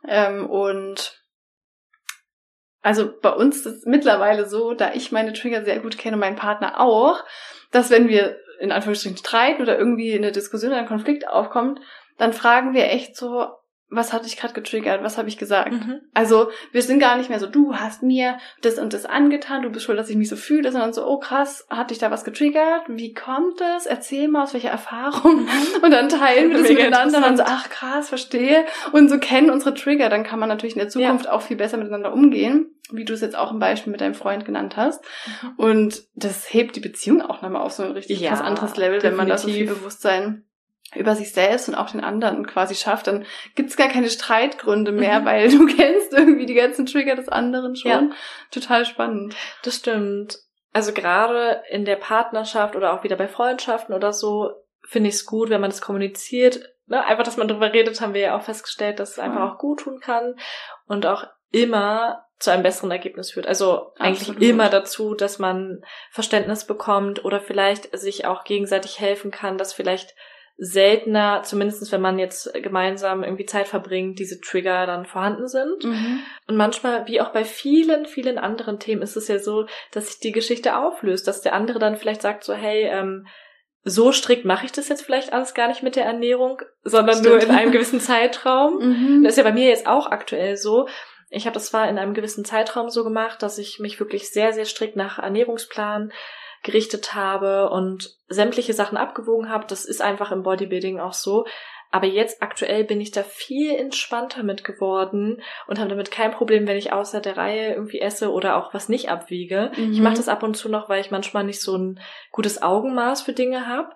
[SPEAKER 1] Ähm, und also bei uns ist es mittlerweile so, da ich meine Trigger sehr gut kenne mein Partner auch, dass wenn wir in Anführungsstrichen streiten oder irgendwie eine Diskussion oder ein Konflikt aufkommt, dann fragen wir echt so, was hat dich gerade getriggert? Was habe ich gesagt?
[SPEAKER 2] Mhm.
[SPEAKER 1] Also wir sind gar nicht mehr so, du hast mir das und das angetan, du bist schuld, dass ich mich so fühle, sondern so, oh krass, hat dich da was getriggert? Wie kommt es? Erzähl mal aus welcher Erfahrung. Und dann teilen wir das
[SPEAKER 2] Mega
[SPEAKER 1] miteinander und dann so, ach krass, verstehe. Und so kennen unsere Trigger, dann kann man natürlich in der Zukunft auch viel besser miteinander umgehen, wie du es jetzt auch im Beispiel mit deinem Freund genannt hast. Und das hebt die Beziehung auch nochmal auf so ein richtig
[SPEAKER 2] Ja,
[SPEAKER 1] krass anderes Level, wenn man da so viel
[SPEAKER 2] definitiv.
[SPEAKER 1] Bewusstsein über sich selbst und auch den anderen quasi schafft, dann gibt's gar keine Streitgründe mehr,
[SPEAKER 2] Mhm.
[SPEAKER 1] weil du kennst irgendwie die ganzen Trigger des anderen schon.
[SPEAKER 2] Ja.
[SPEAKER 1] Total spannend.
[SPEAKER 2] Das stimmt. Also gerade in der Partnerschaft oder auch wieder bei Freundschaften oder so finde ich es gut, wenn man das kommuniziert. Ne? Einfach, dass man drüber redet, haben wir ja auch festgestellt, dass es einfach
[SPEAKER 1] Ja.
[SPEAKER 2] auch gut tun kann und auch immer zu einem besseren Ergebnis führt. Also eigentlich
[SPEAKER 1] Absolut.
[SPEAKER 2] immer dazu, dass man Verständnis bekommt oder vielleicht sich auch gegenseitig helfen kann, dass vielleicht seltener, zumindest wenn man jetzt gemeinsam irgendwie Zeit verbringt, diese Trigger dann vorhanden sind. Und manchmal, wie auch bei vielen, vielen anderen Themen, ist es ja so, dass sich die Geschichte auflöst, dass der andere dann vielleicht sagt so, hey, ähm, so strikt mache ich das jetzt vielleicht alles gar nicht mit der Ernährung, sondern nur in
[SPEAKER 1] Stimmt.
[SPEAKER 2] einem gewissen Zeitraum.
[SPEAKER 1] Mhm.
[SPEAKER 2] Das ist ja bei mir jetzt auch aktuell so. Ich habe das zwar in einem gewissen Zeitraum so gemacht, dass ich mich wirklich sehr, sehr strikt nach Ernährungsplan gerichtet habe und sämtliche Sachen abgewogen habe. Das ist einfach im Bodybuilding auch so. Aber jetzt aktuell bin ich da viel entspannter mit geworden und habe damit kein Problem, wenn ich außer der Reihe irgendwie esse oder auch was nicht abwiege. Mhm. Ich mache das ab und zu noch, weil ich manchmal nicht so ein gutes Augenmaß für Dinge habe.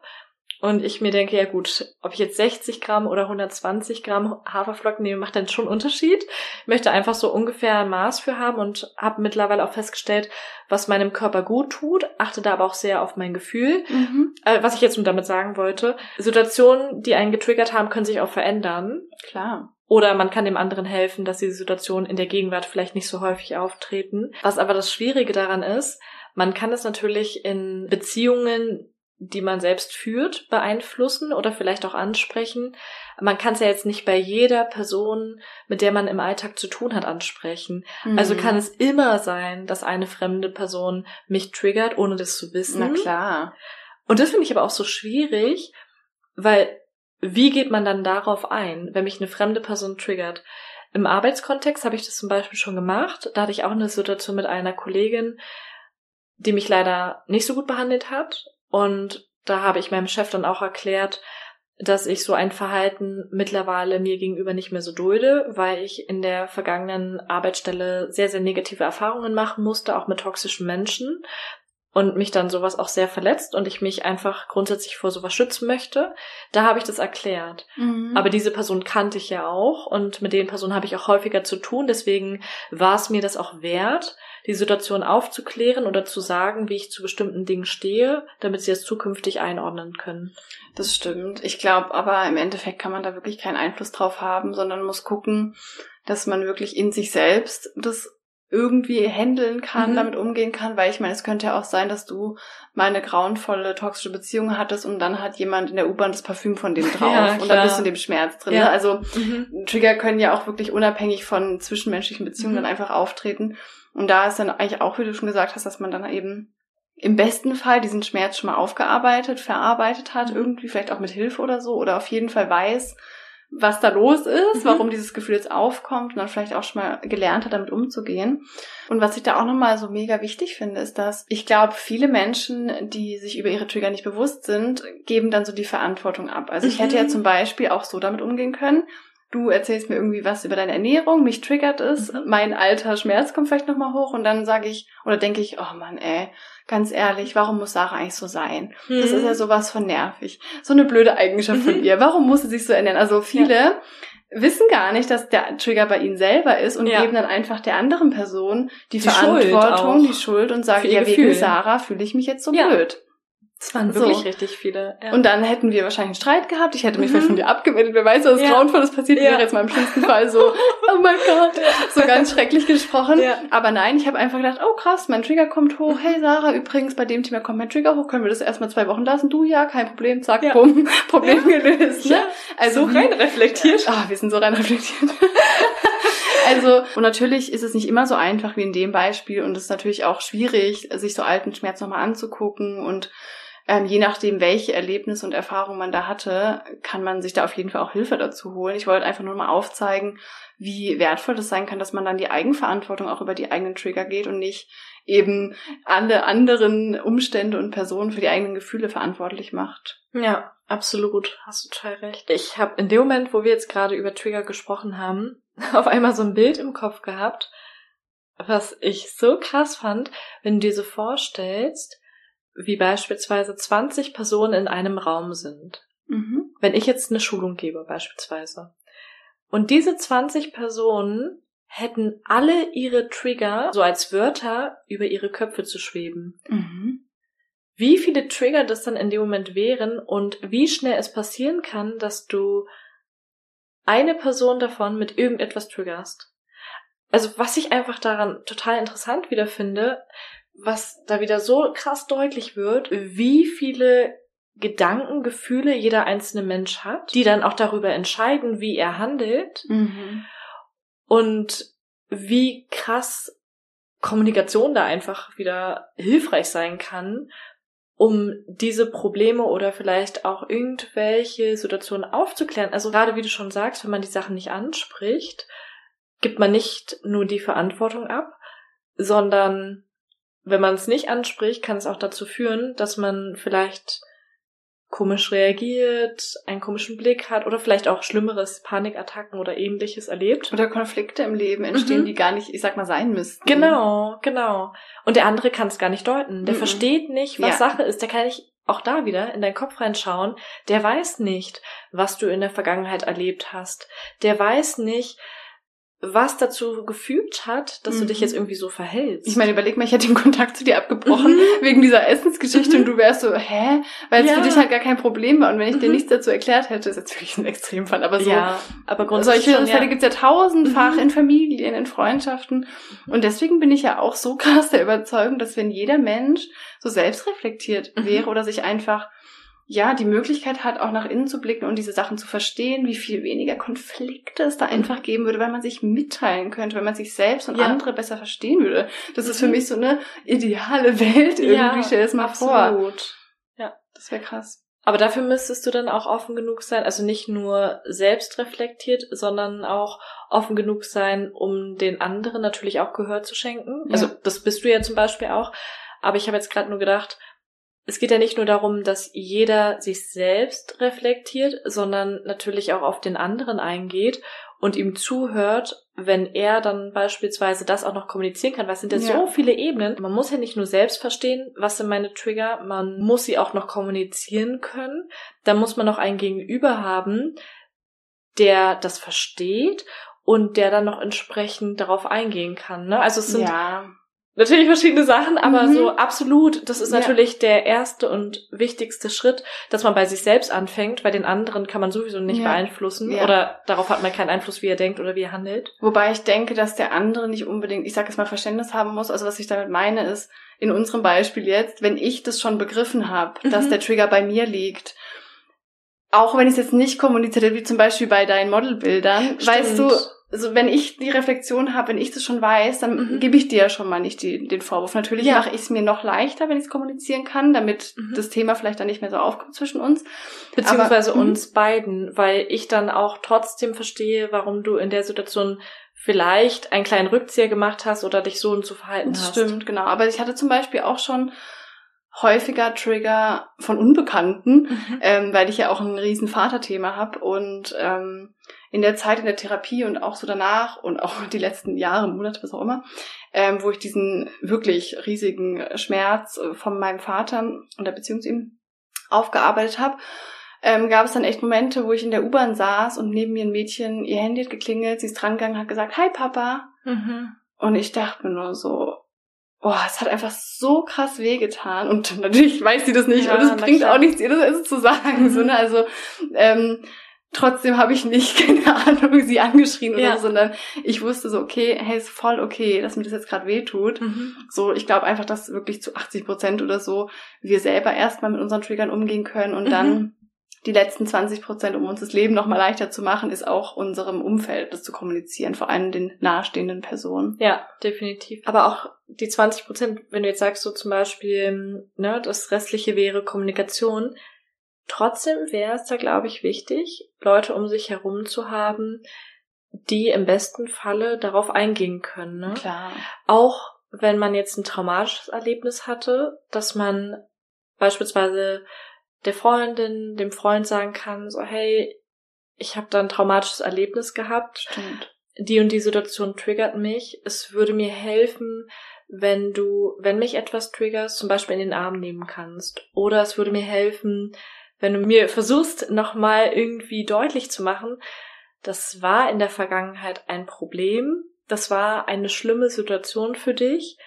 [SPEAKER 2] Und ich mir denke, ja gut, ob ich jetzt 60 Gramm oder 120 Gramm Haferflocken nehme, macht dann schon Unterschied. Ich möchte einfach so ungefähr ein Maß für haben und habe mittlerweile auch festgestellt, was meinem Körper gut tut, achte da aber auch sehr auf mein Gefühl. Mhm. Äh, was ich jetzt nur damit sagen wollte, Situationen, die einen getriggert haben, können sich auch verändern.
[SPEAKER 1] Klar.
[SPEAKER 2] Oder man kann dem anderen helfen, dass diese Situationen in der Gegenwart vielleicht nicht so häufig auftreten. Was aber das Schwierige daran ist, man kann es natürlich in Beziehungen die man selbst führt, beeinflussen oder vielleicht auch ansprechen. Man kann es ja jetzt nicht bei jeder Person, mit der man im Alltag zu tun hat, ansprechen. Mhm. Also kann es immer sein, dass eine fremde Person mich triggert, ohne das zu wissen.
[SPEAKER 1] Na klar.
[SPEAKER 2] Und das finde ich aber auch so schwierig, weil wie geht man dann darauf ein, wenn mich eine fremde Person triggert? Im Arbeitskontext habe ich das zum Beispiel schon gemacht. Da hatte ich auch eine Situation mit einer Kollegin, die mich leider nicht so gut behandelt hat und da habe ich meinem Chef dann auch erklärt, dass ich so ein Verhalten mittlerweile mir gegenüber nicht mehr so dulde, weil ich in der vergangenen Arbeitsstelle sehr, sehr negative Erfahrungen machen musste, auch mit toxischen Menschen und mich dann sowas auch sehr verletzt und ich mich einfach grundsätzlich vor sowas schützen möchte, da habe ich das erklärt. Mhm. Aber diese Person kannte ich ja auch und mit den Personen habe ich auch häufiger zu tun, deswegen war es mir das auch wert, die Situation aufzuklären oder zu sagen, wie ich zu bestimmten Dingen stehe, damit sie es zukünftig einordnen können.
[SPEAKER 1] Das stimmt. Ich glaube aber im Endeffekt kann man da wirklich keinen Einfluss drauf haben, sondern muss gucken, dass man wirklich in sich selbst das irgendwie handeln kann, mhm. damit umgehen kann, weil ich meine, es könnte ja auch sein, dass du mal eine grauenvolle toxische Beziehung hattest und dann hat jemand in der U-Bahn das Parfüm von dem drauf ja, und dann bist du in dem Schmerz drin. Ja. Ne? Also mhm. Trigger können ja auch wirklich unabhängig von zwischenmenschlichen Beziehungen mhm. dann einfach auftreten. Und da ist dann eigentlich auch, wie du schon gesagt hast, dass man dann eben im besten Fall diesen Schmerz schon mal aufgearbeitet, verarbeitet hat, mhm. irgendwie vielleicht auch mit Hilfe oder so, oder auf jeden Fall weiß, was da los ist, mhm. warum dieses Gefühl jetzt aufkommt und dann vielleicht auch schon mal gelernt hat, damit umzugehen. Und was ich da auch nochmal so mega wichtig finde, ist, dass ich glaube, viele Menschen, die sich über ihre Trigger nicht bewusst sind, geben dann so die Verantwortung ab. Also ich hätte ja mhm. zum Beispiel auch so damit umgehen können, du erzählst mir irgendwie was über deine Ernährung, mich triggert es, mhm. mein alter Schmerz kommt vielleicht nochmal hoch und dann sage ich oder denke ich, oh Mann, ey, ganz ehrlich, warum muss Sarah eigentlich so sein? Mhm. Das ist ja mhm. sowas von nervig. So eine blöde Eigenschaft von mhm. ihr. Warum muss sie sich so ernähren? Also viele ja. wissen gar nicht, dass der Trigger bei ihnen selber ist und ja. geben dann einfach der anderen Person die, die Verantwortung, Schuld die Schuld und sagen, ja, wegen Sarah fühle ich mich jetzt so blöd.
[SPEAKER 2] Es waren wirklich so. richtig viele.
[SPEAKER 1] Ja. Und dann hätten wir wahrscheinlich einen Streit gehabt. Ich hätte mich mhm. vielleicht von dir abgewendet. Wer weiß, was ja. Grauenvolles passiert ja. wäre jetzt mal im schlimmsten Fall so, oh mein Gott, so ganz schrecklich gesprochen. Ja. Aber nein, ich habe einfach gedacht, oh krass, mein Trigger kommt hoch. Hey Sarah, übrigens, bei dem Thema kommt mein Trigger hoch. Können wir das erstmal zwei Wochen lassen? Du ja, kein Problem. Zack, ja. bumm, Problem gelöst. Ne?
[SPEAKER 2] Also so rein reflektiert.
[SPEAKER 1] Ah, wir sind so rein reflektiert. Also, und natürlich ist es nicht immer so einfach wie in dem Beispiel und es ist natürlich auch schwierig, sich so alten Schmerz nochmal anzugucken und ähm, je nachdem, welche Erlebnisse und Erfahrungen man da hatte, kann man sich da auf jeden Fall auch Hilfe dazu holen. Ich wollte einfach nur mal aufzeigen, wie wertvoll das sein kann, dass man dann die Eigenverantwortung auch über die eigenen Trigger geht und nicht eben alle anderen Umstände und Personen für die eigenen Gefühle verantwortlich macht.
[SPEAKER 2] Ja, absolut. Hast du total recht. Ich habe in dem Moment, wo wir jetzt gerade über Trigger gesprochen haben, auf einmal so ein Bild im Kopf gehabt, was ich so krass fand, wenn du dir so vorstellst, wie beispielsweise 20 Personen in einem Raum sind. Mhm. Wenn ich jetzt eine Schulung gebe beispielsweise. Und diese 20 Personen hätten alle ihre Trigger so als Wörter über ihre Köpfe zu schweben. Mhm. Wie viele Trigger das dann in dem Moment wären und wie schnell es passieren kann, dass du eine Person davon mit irgendetwas triggerst. Also was ich einfach daran total interessant wieder finde, was da wieder so krass deutlich wird, wie viele Gedanken, Gefühle jeder einzelne Mensch hat, die dann auch darüber entscheiden, wie er handelt mhm. und wie krass Kommunikation da einfach wieder hilfreich sein kann, um diese Probleme oder vielleicht auch irgendwelche Situationen aufzuklären. Also gerade wie du schon sagst, wenn man die Sachen nicht anspricht, gibt man nicht nur die Verantwortung ab, sondern wenn man es nicht anspricht, kann es auch dazu führen, dass man vielleicht komisch reagiert, einen komischen Blick hat oder vielleicht auch schlimmeres Panikattacken oder ähnliches erlebt.
[SPEAKER 1] Oder Konflikte im Leben entstehen, mhm. die gar nicht, ich sag mal, sein müssten.
[SPEAKER 2] Genau, genau. Und der andere kann es gar nicht deuten. Der mhm. versteht nicht, was ja. Sache ist. Der kann nicht auch da wieder in deinen Kopf reinschauen. Der weiß nicht, was du in der Vergangenheit erlebt hast. Der weiß nicht, was dazu gefügt hat, dass mhm. du dich jetzt mhm. irgendwie so verhältst.
[SPEAKER 1] Ich meine, überleg mal, ich hätte den Kontakt zu dir abgebrochen mhm. wegen dieser Essensgeschichte mhm. und du wärst so, hä? Weil es ja. für dich halt gar kein Problem war. Und wenn ich dir mhm. nichts dazu erklärt hätte, ist jetzt wirklich ein Extremfall, aber so. Ja, aber grundsätzlich. Solche Fälle ja. gibt's ja tausendfach mhm. in Familien, in Freundschaften. Und deswegen bin ich ja auch so krass der Überzeugung, dass wenn jeder Mensch so selbstreflektiert wäre oder sich einfach ja, die Möglichkeit hat, auch nach innen zu blicken und diese Sachen zu verstehen, wie viel weniger Konflikte es da einfach geben würde, weil man sich mitteilen könnte, wenn man sich selbst und ja. andere besser verstehen würde. Das mhm. ist für mhm. mich so eine ideale Welt irgendwie, ja, stell es mal absolut. vor. Ja, das wäre krass.
[SPEAKER 2] Aber dafür müsstest du dann auch offen genug sein, also nicht nur selbst reflektiert, sondern auch offen genug sein, um den anderen natürlich auch Gehör zu schenken. Ja. Also das bist du ja zum Beispiel auch. Aber ich habe jetzt gerade nur gedacht, es geht ja nicht nur darum, dass jeder sich selbst reflektiert, sondern natürlich auch auf den anderen eingeht und ihm zuhört, wenn er dann beispielsweise das auch noch kommunizieren kann, weil es sind ja, ja, so viele Ebenen. Man muss ja nicht nur selbst verstehen, was sind meine Trigger, man muss sie auch noch kommunizieren können. Da muss man noch einen Gegenüber haben, der das versteht und der dann noch entsprechend darauf eingehen kann. Ne? Also es sind ja natürlich verschiedene Sachen, aber mhm. so absolut, das ist natürlich ja. der erste und wichtigste Schritt, dass man bei sich selbst anfängt. Bei den anderen kann man sowieso nicht ja. beeinflussen ja. oder darauf hat man keinen Einfluss, wie er denkt oder wie er handelt.
[SPEAKER 1] Wobei ich denke, dass der andere nicht unbedingt, ich sag jetzt mal, Verständnis haben muss. Also was ich damit meine ist, in unserem Beispiel jetzt, wenn ich das schon begriffen habe, mhm. dass der Trigger bei mir liegt, auch wenn ich es jetzt nicht kommuniziert habe, wie zum Beispiel bei deinen Modelbildern, Stimmt. weißt du, also wenn ich die Reflexion habe, wenn ich das schon weiß, dann mhm. gebe ich dir ja schon mal nicht die, den Vorwurf. Natürlich ja. mache ich es mir noch leichter, wenn ich es kommunizieren kann, damit mhm. das Thema vielleicht dann nicht mehr so aufkommt zwischen uns.
[SPEAKER 2] Beziehungsweise Aber, mhm. uns beiden, weil ich dann auch trotzdem verstehe, warum du in der Situation vielleicht einen kleinen Rückzieher gemacht hast oder dich so und so verhalten das
[SPEAKER 1] hast. Stimmt, genau. Aber ich hatte zum Beispiel auch schon häufiger Trigger von Unbekannten, mhm. ähm, weil ich ja auch ein riesen Vaterthema habe und ähm, in der Zeit in der Therapie und auch so danach und auch die letzten Jahre, Monate, was auch immer, ähm, wo ich diesen wirklich riesigen Schmerz äh, von meinem Vater und der Beziehung zu ihm aufgearbeitet habe, ähm, gab es dann echt Momente, wo ich in der U-Bahn saß und neben mir ein Mädchen, ihr Handy hat geklingelt, sie ist drangegangen, hat gesagt, hi Papa. Mhm. Und ich dachte mir nur so, oh, es hat einfach so krass wehgetan. Und natürlich weiß sie das nicht ja, und es bringt auch nichts, ihr das zu sagen. Mhm. So, ne? Also ähm, trotzdem habe ich nicht, keine Ahnung, sie angeschrien oder ja. so, sondern ich wusste so, okay, hey, ist voll okay, dass mir das jetzt gerade weh tut. Mhm. So, ich glaube einfach, dass wirklich zu 80 Prozent oder so wir selber erstmal mit unseren Triggern umgehen können und mhm. dann die letzten 20 Prozent, um uns das Leben nochmal leichter zu machen, ist auch unserem Umfeld das zu kommunizieren, vor allem den nahestehenden Personen.
[SPEAKER 2] Ja, definitiv. Aber auch die 20 Prozent, wenn du jetzt sagst, so zum Beispiel, ne, das restliche wäre Kommunikation, Trotzdem wäre es da, glaube ich, wichtig, Leute um sich herum zu haben, die im besten Falle darauf eingehen können. Ne?
[SPEAKER 1] Klar.
[SPEAKER 2] Auch wenn man jetzt ein traumatisches Erlebnis hatte, dass man beispielsweise der Freundin, dem Freund sagen kann, so hey, ich habe da ein traumatisches Erlebnis gehabt.
[SPEAKER 1] Stimmt.
[SPEAKER 2] Die und die Situation triggert mich. Es würde mir helfen, wenn du, wenn mich etwas triggerst, zum Beispiel in den Arm nehmen kannst. Oder es würde mir helfen, wenn du mir versuchst, nochmal irgendwie deutlich zu machen, das war in der Vergangenheit ein Problem, das war eine schlimme Situation für dich,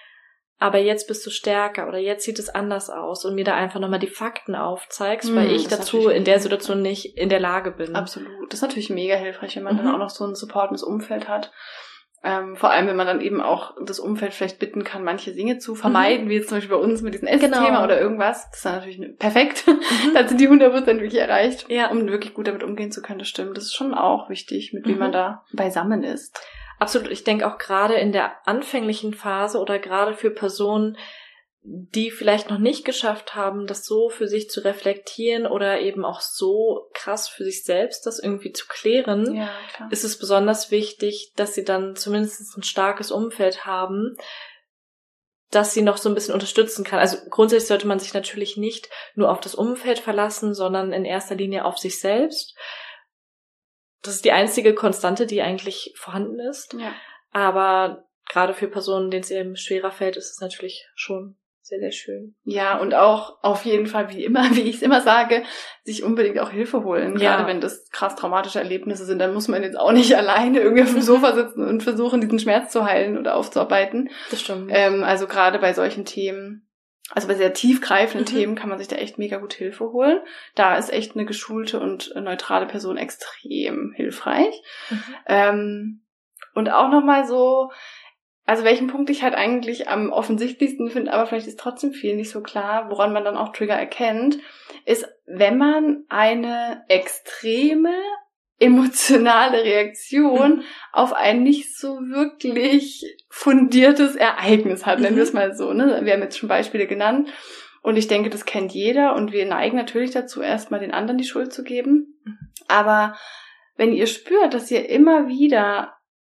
[SPEAKER 2] aber jetzt bist du stärker oder jetzt sieht es anders aus und mir da einfach nochmal die Fakten aufzeigst, mm, weil hm, ich dazu in der Situation nicht in der Lage bin.
[SPEAKER 1] Absolut. Das ist natürlich mega hilfreich, wenn man mhm. dann auch noch so ein supportendes Umfeld hat. Ähm, vor allem, wenn man dann eben auch das Umfeld vielleicht bitten kann, manche Dinge zu vermeiden, mhm. wie jetzt zum Beispiel bei uns mit diesem Essthema genau. oder irgendwas. Das ist dann natürlich perfekt. Mhm. dann sind die 100% wirklich erreicht, ja. um wirklich gut damit umgehen zu können. Das stimmt. Das ist schon auch wichtig, mit mhm. wem man da beisammen ist.
[SPEAKER 2] Absolut. Ich denke auch gerade in der anfänglichen Phase oder gerade für Personen, die vielleicht noch nicht geschafft haben, das so für sich zu reflektieren oder eben auch so krass für sich selbst das irgendwie zu klären, ja, ist es besonders wichtig, dass sie dann zumindest ein starkes Umfeld haben, dass sie noch so ein bisschen unterstützen kann. Also grundsätzlich sollte man sich natürlich nicht nur auf das Umfeld verlassen, sondern in erster Linie auf sich selbst. Das ist die einzige Konstante, die eigentlich vorhanden ist.
[SPEAKER 1] Ja.
[SPEAKER 2] Aber gerade für Personen, denen es eben schwerer fällt, ist es natürlich schon sehr, sehr schön.
[SPEAKER 1] Ja, und auch auf jeden Fall, wie immer, wie ich es immer sage, sich unbedingt auch Hilfe holen.
[SPEAKER 2] Ja.
[SPEAKER 1] Gerade wenn das krass traumatische Erlebnisse sind, dann muss man jetzt auch nicht alleine irgendwie auf dem Sofa sitzen und versuchen, diesen Schmerz zu heilen oder aufzuarbeiten.
[SPEAKER 2] Das stimmt.
[SPEAKER 1] Ähm, also gerade bei solchen Themen, also bei sehr tiefgreifenden
[SPEAKER 2] Mhm.
[SPEAKER 1] Themen kann man sich da echt mega gut Hilfe holen. Da ist echt eine geschulte und neutrale Person extrem hilfreich.
[SPEAKER 2] Mhm.
[SPEAKER 1] Ähm, und auch nochmal so, also welchen Punkt ich halt eigentlich am offensichtlichsten finde, aber vielleicht ist trotzdem viel nicht so klar, woran man dann auch Trigger erkennt, ist, wenn man eine extreme emotionale Reaktion
[SPEAKER 2] Mhm.
[SPEAKER 1] auf ein nicht so wirklich fundiertes Ereignis hat, nennen wir es
[SPEAKER 2] Mhm.
[SPEAKER 1] mal so. Ne? Wir haben jetzt schon Beispiele genannt und ich denke, das kennt jeder und wir neigen natürlich dazu, erstmal den anderen die Schuld zu geben.
[SPEAKER 2] Mhm.
[SPEAKER 1] Aber wenn ihr spürt, dass ihr immer wieder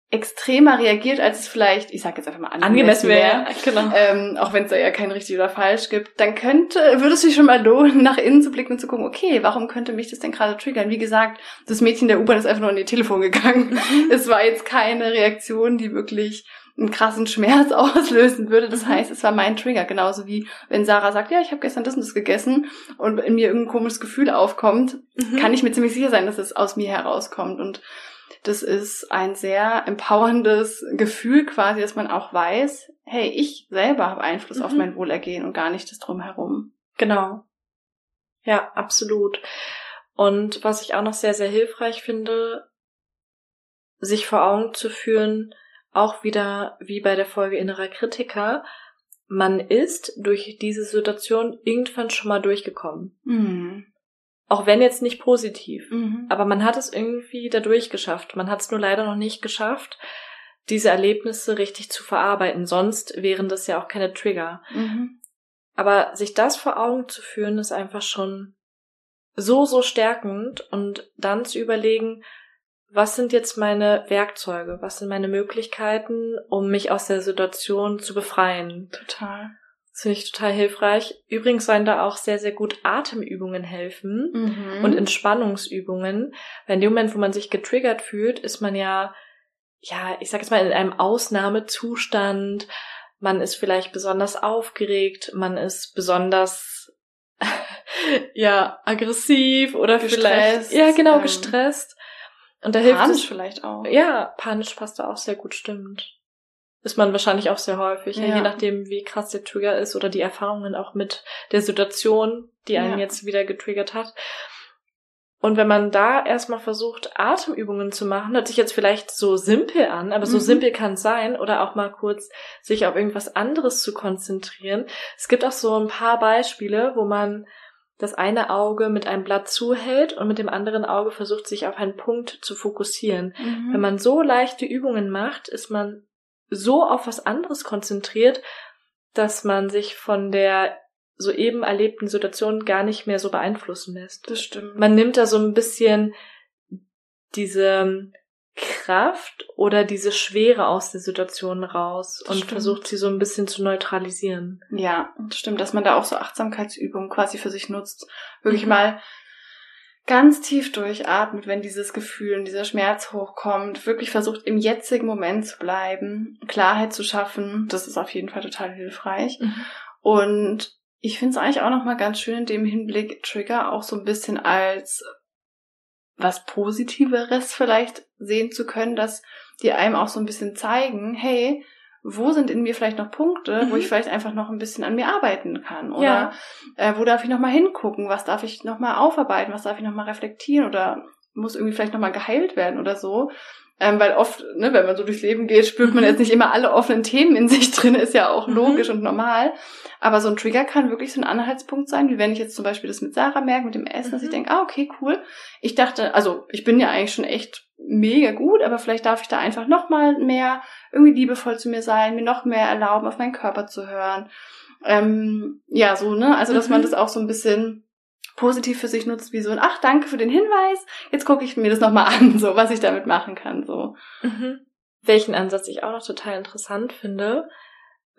[SPEAKER 1] extremer reagiert, als es vielleicht, ich sag jetzt einfach mal
[SPEAKER 2] Angemessen wäre. Genau.
[SPEAKER 1] ähm, auch wenn es da ja kein richtig oder falsch gibt, dann könnte, würde es sich schon mal lohnen, nach innen zu blicken und zu gucken, okay, warum könnte mich das denn gerade triggern? Wie gesagt, das Mädchen der U-Bahn ist einfach nur an ihr Telefon gegangen.
[SPEAKER 2] Mhm.
[SPEAKER 1] Es war jetzt keine Reaktion, die wirklich einen krassen Schmerz auslösen würde. Das
[SPEAKER 2] Mhm.
[SPEAKER 1] heißt, es war mein Trigger. Genauso wie wenn Sarah sagt, ja, ich habe gestern das und das gegessen und in mir irgendein komisches Gefühl aufkommt,
[SPEAKER 2] Mhm.
[SPEAKER 1] kann ich mir ziemlich sicher sein, dass es aus mir herauskommt. Und das ist ein sehr empowerndes Gefühl quasi, dass man auch weiß, hey, ich selber habe Einfluss auf
[SPEAKER 2] Mhm.
[SPEAKER 1] mein Wohlergehen und gar nicht das drumherum.
[SPEAKER 2] Genau. Ja, absolut. Und was ich auch noch sehr, sehr hilfreich finde, sich vor Augen zu führen, auch wieder wie bei der Folge innerer Kritiker, man ist durch diese Situation irgendwann schon mal durchgekommen.
[SPEAKER 1] Mhm.
[SPEAKER 2] Auch wenn jetzt nicht positiv.
[SPEAKER 1] Mhm.
[SPEAKER 2] Aber man hat es irgendwie dadurch geschafft. Man hat es nur leider noch nicht geschafft, diese Erlebnisse richtig zu verarbeiten. Sonst wären das ja auch keine Trigger.
[SPEAKER 1] Mhm.
[SPEAKER 2] Aber sich das vor Augen zu führen, ist einfach schon so, so stärkend und dann zu überlegen, was sind jetzt meine Werkzeuge, was sind meine Möglichkeiten, um mich aus der Situation zu befreien.
[SPEAKER 1] Total.
[SPEAKER 2] Das finde ich total hilfreich. Übrigens sollen da auch sehr, sehr gut Atemübungen helfen
[SPEAKER 1] Mhm.
[SPEAKER 2] und Entspannungsübungen. Weil in dem Moment, wo man sich getriggert fühlt, ist man ja, ja, ich sag jetzt mal, in einem Ausnahmezustand. Man ist vielleicht besonders aufgeregt, man ist besonders, ja, aggressiv oder
[SPEAKER 1] Gestresst,
[SPEAKER 2] vielleicht, ja, genau,
[SPEAKER 1] ähm,
[SPEAKER 2] gestresst. Und da hilft
[SPEAKER 1] Panisch
[SPEAKER 2] es,
[SPEAKER 1] vielleicht auch.
[SPEAKER 2] ja, panisch passt da auch sehr gut, stimmt. Ist man wahrscheinlich auch sehr häufig?
[SPEAKER 1] Ja.
[SPEAKER 2] je nachdem, wie krass der Trigger ist oder die Erfahrungen auch mit der Situation, die einen
[SPEAKER 1] Ja.
[SPEAKER 2] jetzt wieder getriggert hat. Und wenn man da erstmal versucht, Atemübungen zu machen, hört sich jetzt vielleicht so simpel an, aber so
[SPEAKER 1] Mhm.
[SPEAKER 2] simpel kann es sein, oder auch mal kurz sich auf irgendwas anderes zu konzentrieren. Es gibt auch so ein paar Beispiele, wo man das eine Auge mit einem Blatt zuhält und mit dem anderen Auge versucht, sich auf einen Punkt zu fokussieren.
[SPEAKER 1] Mhm.
[SPEAKER 2] Wenn man so leichte Übungen macht, ist man so auf was anderes konzentriert, dass man sich von der soeben erlebten Situation gar nicht mehr so beeinflussen lässt.
[SPEAKER 1] das stimmt.
[SPEAKER 2] Man nimmt da so ein bisschen diese Kraft oder diese Schwere aus der Situation raus
[SPEAKER 1] Das
[SPEAKER 2] und
[SPEAKER 1] stimmt.
[SPEAKER 2] versucht sie so ein bisschen zu neutralisieren.
[SPEAKER 1] Ja, das stimmt, dass man da auch so Achtsamkeitsübungen quasi für sich nutzt. Wirklich
[SPEAKER 2] Mhm.
[SPEAKER 1] mal ganz tief durchatmet, wenn dieses Gefühl und dieser Schmerz hochkommt. Wirklich versucht, im jetzigen Moment zu bleiben, Klarheit zu schaffen. Das ist auf jeden Fall total hilfreich. Und ich finde es eigentlich auch nochmal ganz schön in dem Hinblick, Trigger auch so ein bisschen als was Positiveres vielleicht sehen zu können, dass die einem auch so ein bisschen zeigen, hey, wo sind in mir vielleicht noch Punkte, wo
[SPEAKER 2] Mhm.
[SPEAKER 1] ich vielleicht einfach noch ein bisschen an mir arbeiten kann? Oder
[SPEAKER 2] Ja.
[SPEAKER 1] äh, wo darf ich nochmal hingucken? Was darf ich nochmal aufarbeiten? Was darf ich nochmal reflektieren? Oder muss irgendwie vielleicht nochmal geheilt werden oder so? Ähm, weil oft, ne, wenn man so durchs Leben geht, spürt man
[SPEAKER 2] Mhm.
[SPEAKER 1] jetzt nicht immer alle offenen Themen in sich drin, ist ja auch
[SPEAKER 2] Mhm.
[SPEAKER 1] logisch und normal. Aber so ein Trigger kann wirklich so ein Anhaltspunkt sein, wie wenn ich jetzt zum Beispiel das mit Sarah merke, mit dem Essen, dass ich
[SPEAKER 2] Mhm.
[SPEAKER 1] denke, ah, okay, cool. Ich dachte, also ich bin ja eigentlich schon echt mega gut, aber vielleicht darf ich da einfach noch mal mehr irgendwie liebevoll zu mir sein, mir noch mehr erlauben, auf meinen Körper zu hören. Ähm, ja, so, ne? Also, dass man
[SPEAKER 2] Mhm.
[SPEAKER 1] das auch so ein bisschen positiv für sich nutzt, wie so ein, ach, danke für den Hinweis, jetzt gucke ich mir das nochmal an, so, was ich damit machen kann, so.
[SPEAKER 2] Mhm. Welchen Ansatz ich auch noch total interessant finde,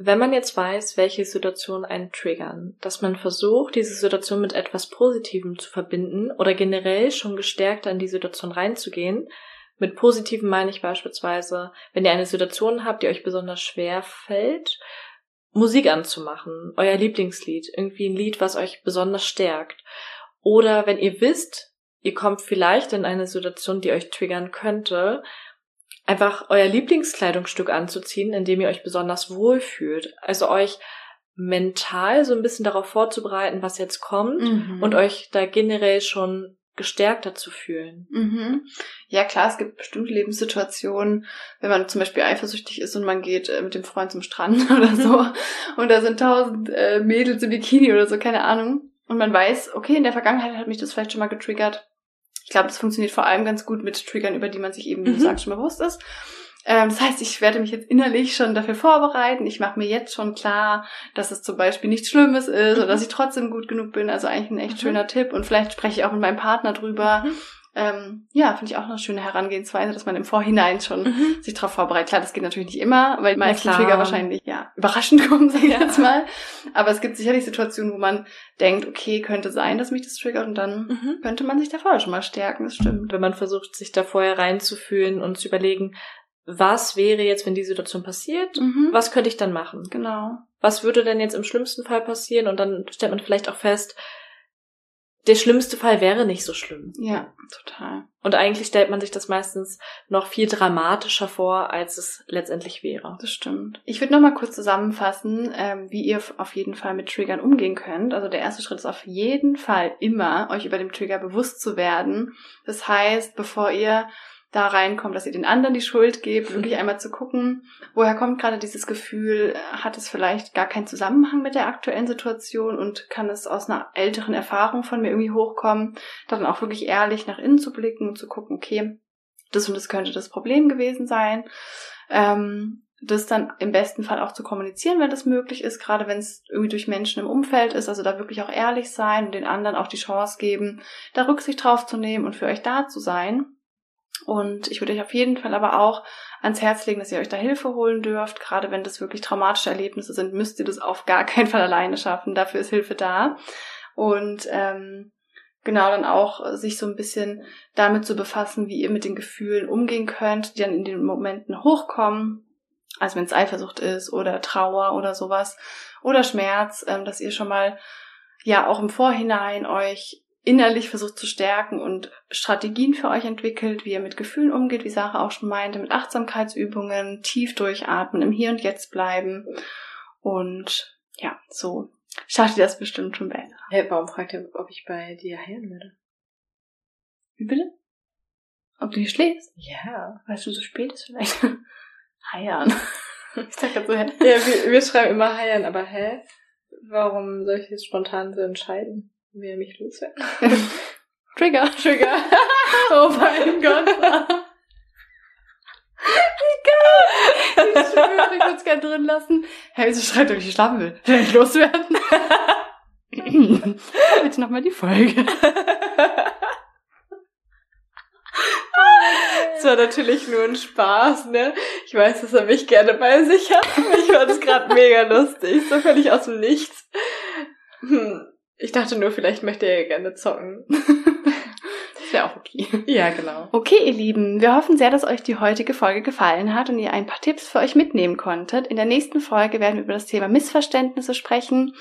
[SPEAKER 2] wenn man jetzt weiß, welche Situationen einen triggern, dass man versucht, diese Situation mit etwas Positivem zu verbinden oder generell schon gestärkt an die Situation reinzugehen. Mit Positiven meine ich beispielsweise, wenn ihr eine Situation habt, die euch besonders schwer fällt, Musik anzumachen, euer Lieblingslied, irgendwie ein Lied, was euch besonders stärkt. Oder wenn ihr wisst, ihr kommt vielleicht in eine Situation, die euch triggern könnte, einfach euer Lieblingskleidungsstück anzuziehen, in dem ihr euch besonders wohl fühlt. Also euch mental so ein bisschen darauf vorzubereiten, was jetzt kommt mhm. und euch da generell schon gestärkter zu fühlen.
[SPEAKER 1] Mhm. Ja klar, es gibt bestimmte Lebenssituationen, wenn man zum Beispiel eifersüchtig ist und man geht äh, mit dem Freund zum Strand oder so und da sind tausend äh, Mädels im Bikini oder so, keine Ahnung. Und man weiß, okay, in der Vergangenheit hat mich das vielleicht schon mal getriggert. Ich glaube, das funktioniert vor allem ganz gut mit Triggern, über die man sich eben, wie du mhm. sagst, schon bewusst ist. Ähm, das heißt, ich werde mich jetzt innerlich schon dafür vorbereiten. Ich mache mir jetzt schon klar, dass es zum Beispiel nichts Schlimmes ist mhm. oder dass ich trotzdem gut genug bin. Also eigentlich ein echt mhm. schöner Tipp. Und vielleicht spreche ich auch mit meinem Partner drüber. Mhm. Ähm, ja, finde ich auch eine schöne Herangehensweise, dass man im Vorhinein schon mhm. sich darauf vorbereitet. Klar, das geht natürlich nicht immer, weil die meisten Trigger wahrscheinlich ja überraschend kommen, sag ich ja. jetzt mal. Aber es gibt sicherlich Situationen, wo man denkt, okay, könnte sein, dass mich das triggert und dann mhm. könnte man sich da vorher schon mal stärken. Das stimmt.
[SPEAKER 2] Wenn man versucht, sich da vorher reinzufühlen und zu überlegen, was wäre jetzt, wenn die Situation passiert? Mhm. Was könnte ich dann machen?
[SPEAKER 1] Genau.
[SPEAKER 2] Was würde denn jetzt im schlimmsten Fall passieren? Und dann stellt man vielleicht auch fest, der schlimmste Fall wäre nicht so schlimm.
[SPEAKER 1] Ja, total.
[SPEAKER 2] Und eigentlich stellt man sich das meistens noch viel dramatischer vor, als es letztendlich wäre.
[SPEAKER 1] Das stimmt. Ich würde noch mal kurz zusammenfassen, ähm, wie ihr auf jeden Fall mit Triggern umgehen könnt. Also der erste Schritt ist auf jeden Fall immer, euch über den Trigger bewusst zu werden. Das heißt, bevor ihr da reinkommt, dass ihr den anderen die Schuld gebt, wirklich einmal zu gucken, woher kommt gerade dieses Gefühl, hat es vielleicht gar keinen Zusammenhang mit der aktuellen Situation und kann es aus einer älteren Erfahrung von mir irgendwie hochkommen, dann auch wirklich ehrlich nach innen zu blicken und zu gucken, okay, das und das könnte das Problem gewesen sein. Ähm, das dann im besten Fall auch zu kommunizieren, wenn das möglich ist, gerade wenn es irgendwie durch Menschen im Umfeld ist, also da wirklich auch ehrlich sein und den anderen auch die Chance geben, da Rücksicht drauf zu nehmen und für euch da zu sein. Und ich würde euch auf jeden Fall aber auch ans Herz legen, dass ihr euch da Hilfe holen dürft. Gerade wenn das wirklich traumatische Erlebnisse sind, müsst ihr das auf gar keinen Fall alleine schaffen. Dafür ist Hilfe da. Und ähm, genau dann auch sich so ein bisschen damit zu befassen, wie ihr mit den Gefühlen umgehen könnt, die dann in den Momenten hochkommen. Also wenn es Eifersucht ist oder Trauer oder sowas oder Schmerz, ähm, dass ihr schon mal ja auch im Vorhinein euch innerlich versucht zu stärken und Strategien für euch entwickelt, wie ihr mit Gefühlen umgeht, wie Sarah auch schon meinte, mit Achtsamkeitsübungen, tief durchatmen, im Hier und Jetzt bleiben. Und ja, so schafft ihr das bestimmt schon besser.
[SPEAKER 2] Hey, warum fragt ihr, ob ich bei dir heilen würde?
[SPEAKER 1] Wie bitte? Ob du hier schläfst?
[SPEAKER 2] Ja.
[SPEAKER 1] Weißt du, so spät ist vielleicht? Heiern.
[SPEAKER 2] Ich sag grad so, hä? Ja, wir, wir schreiben immer heiern, aber hä? Warum soll ich jetzt spontan so entscheiden? Wer mich loswerden?
[SPEAKER 1] Trigger.
[SPEAKER 2] Trigger. oh mein Gott.
[SPEAKER 1] Geil! Ich schwöre, ich würde es gerne drin lassen. Hey, wieso schreit euch, ich schlafen will? Will ich loswerden? Bitte nochmal die Folge.
[SPEAKER 2] Das war natürlich nur ein Spaß, ne? Ich weiß, dass er mich gerne bei sich hat. Ich fand es gerade mega lustig. So völlig aus dem Nichts. Hm. Ich dachte nur, vielleicht möchte er gerne zocken.
[SPEAKER 1] das wäre auch okay.
[SPEAKER 2] Ja, genau.
[SPEAKER 1] Okay, ihr Lieben, wir hoffen sehr, dass euch die heutige Folge gefallen hat und ihr ein paar Tipps für euch mitnehmen konntet. In der nächsten Folge werden wir über das Thema Missverständnisse sprechen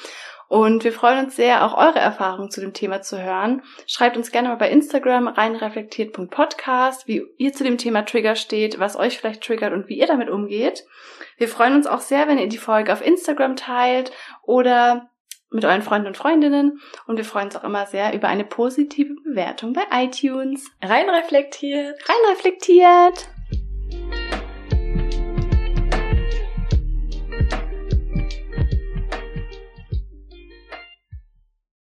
[SPEAKER 1] und wir freuen uns sehr, auch eure Erfahrungen zu dem Thema zu hören. Schreibt uns gerne mal bei Instagram reinreflektiert.podcast, wie ihr zu dem Thema Trigger steht, was euch vielleicht triggert und wie ihr damit umgeht. Wir freuen uns auch sehr, wenn ihr die Folge auf Instagram teilt oder mit euren Freunden und Freundinnen und wir freuen uns auch immer sehr über eine positive Bewertung bei iTunes.
[SPEAKER 2] Rein reflektiert.
[SPEAKER 1] Rein reflektiert.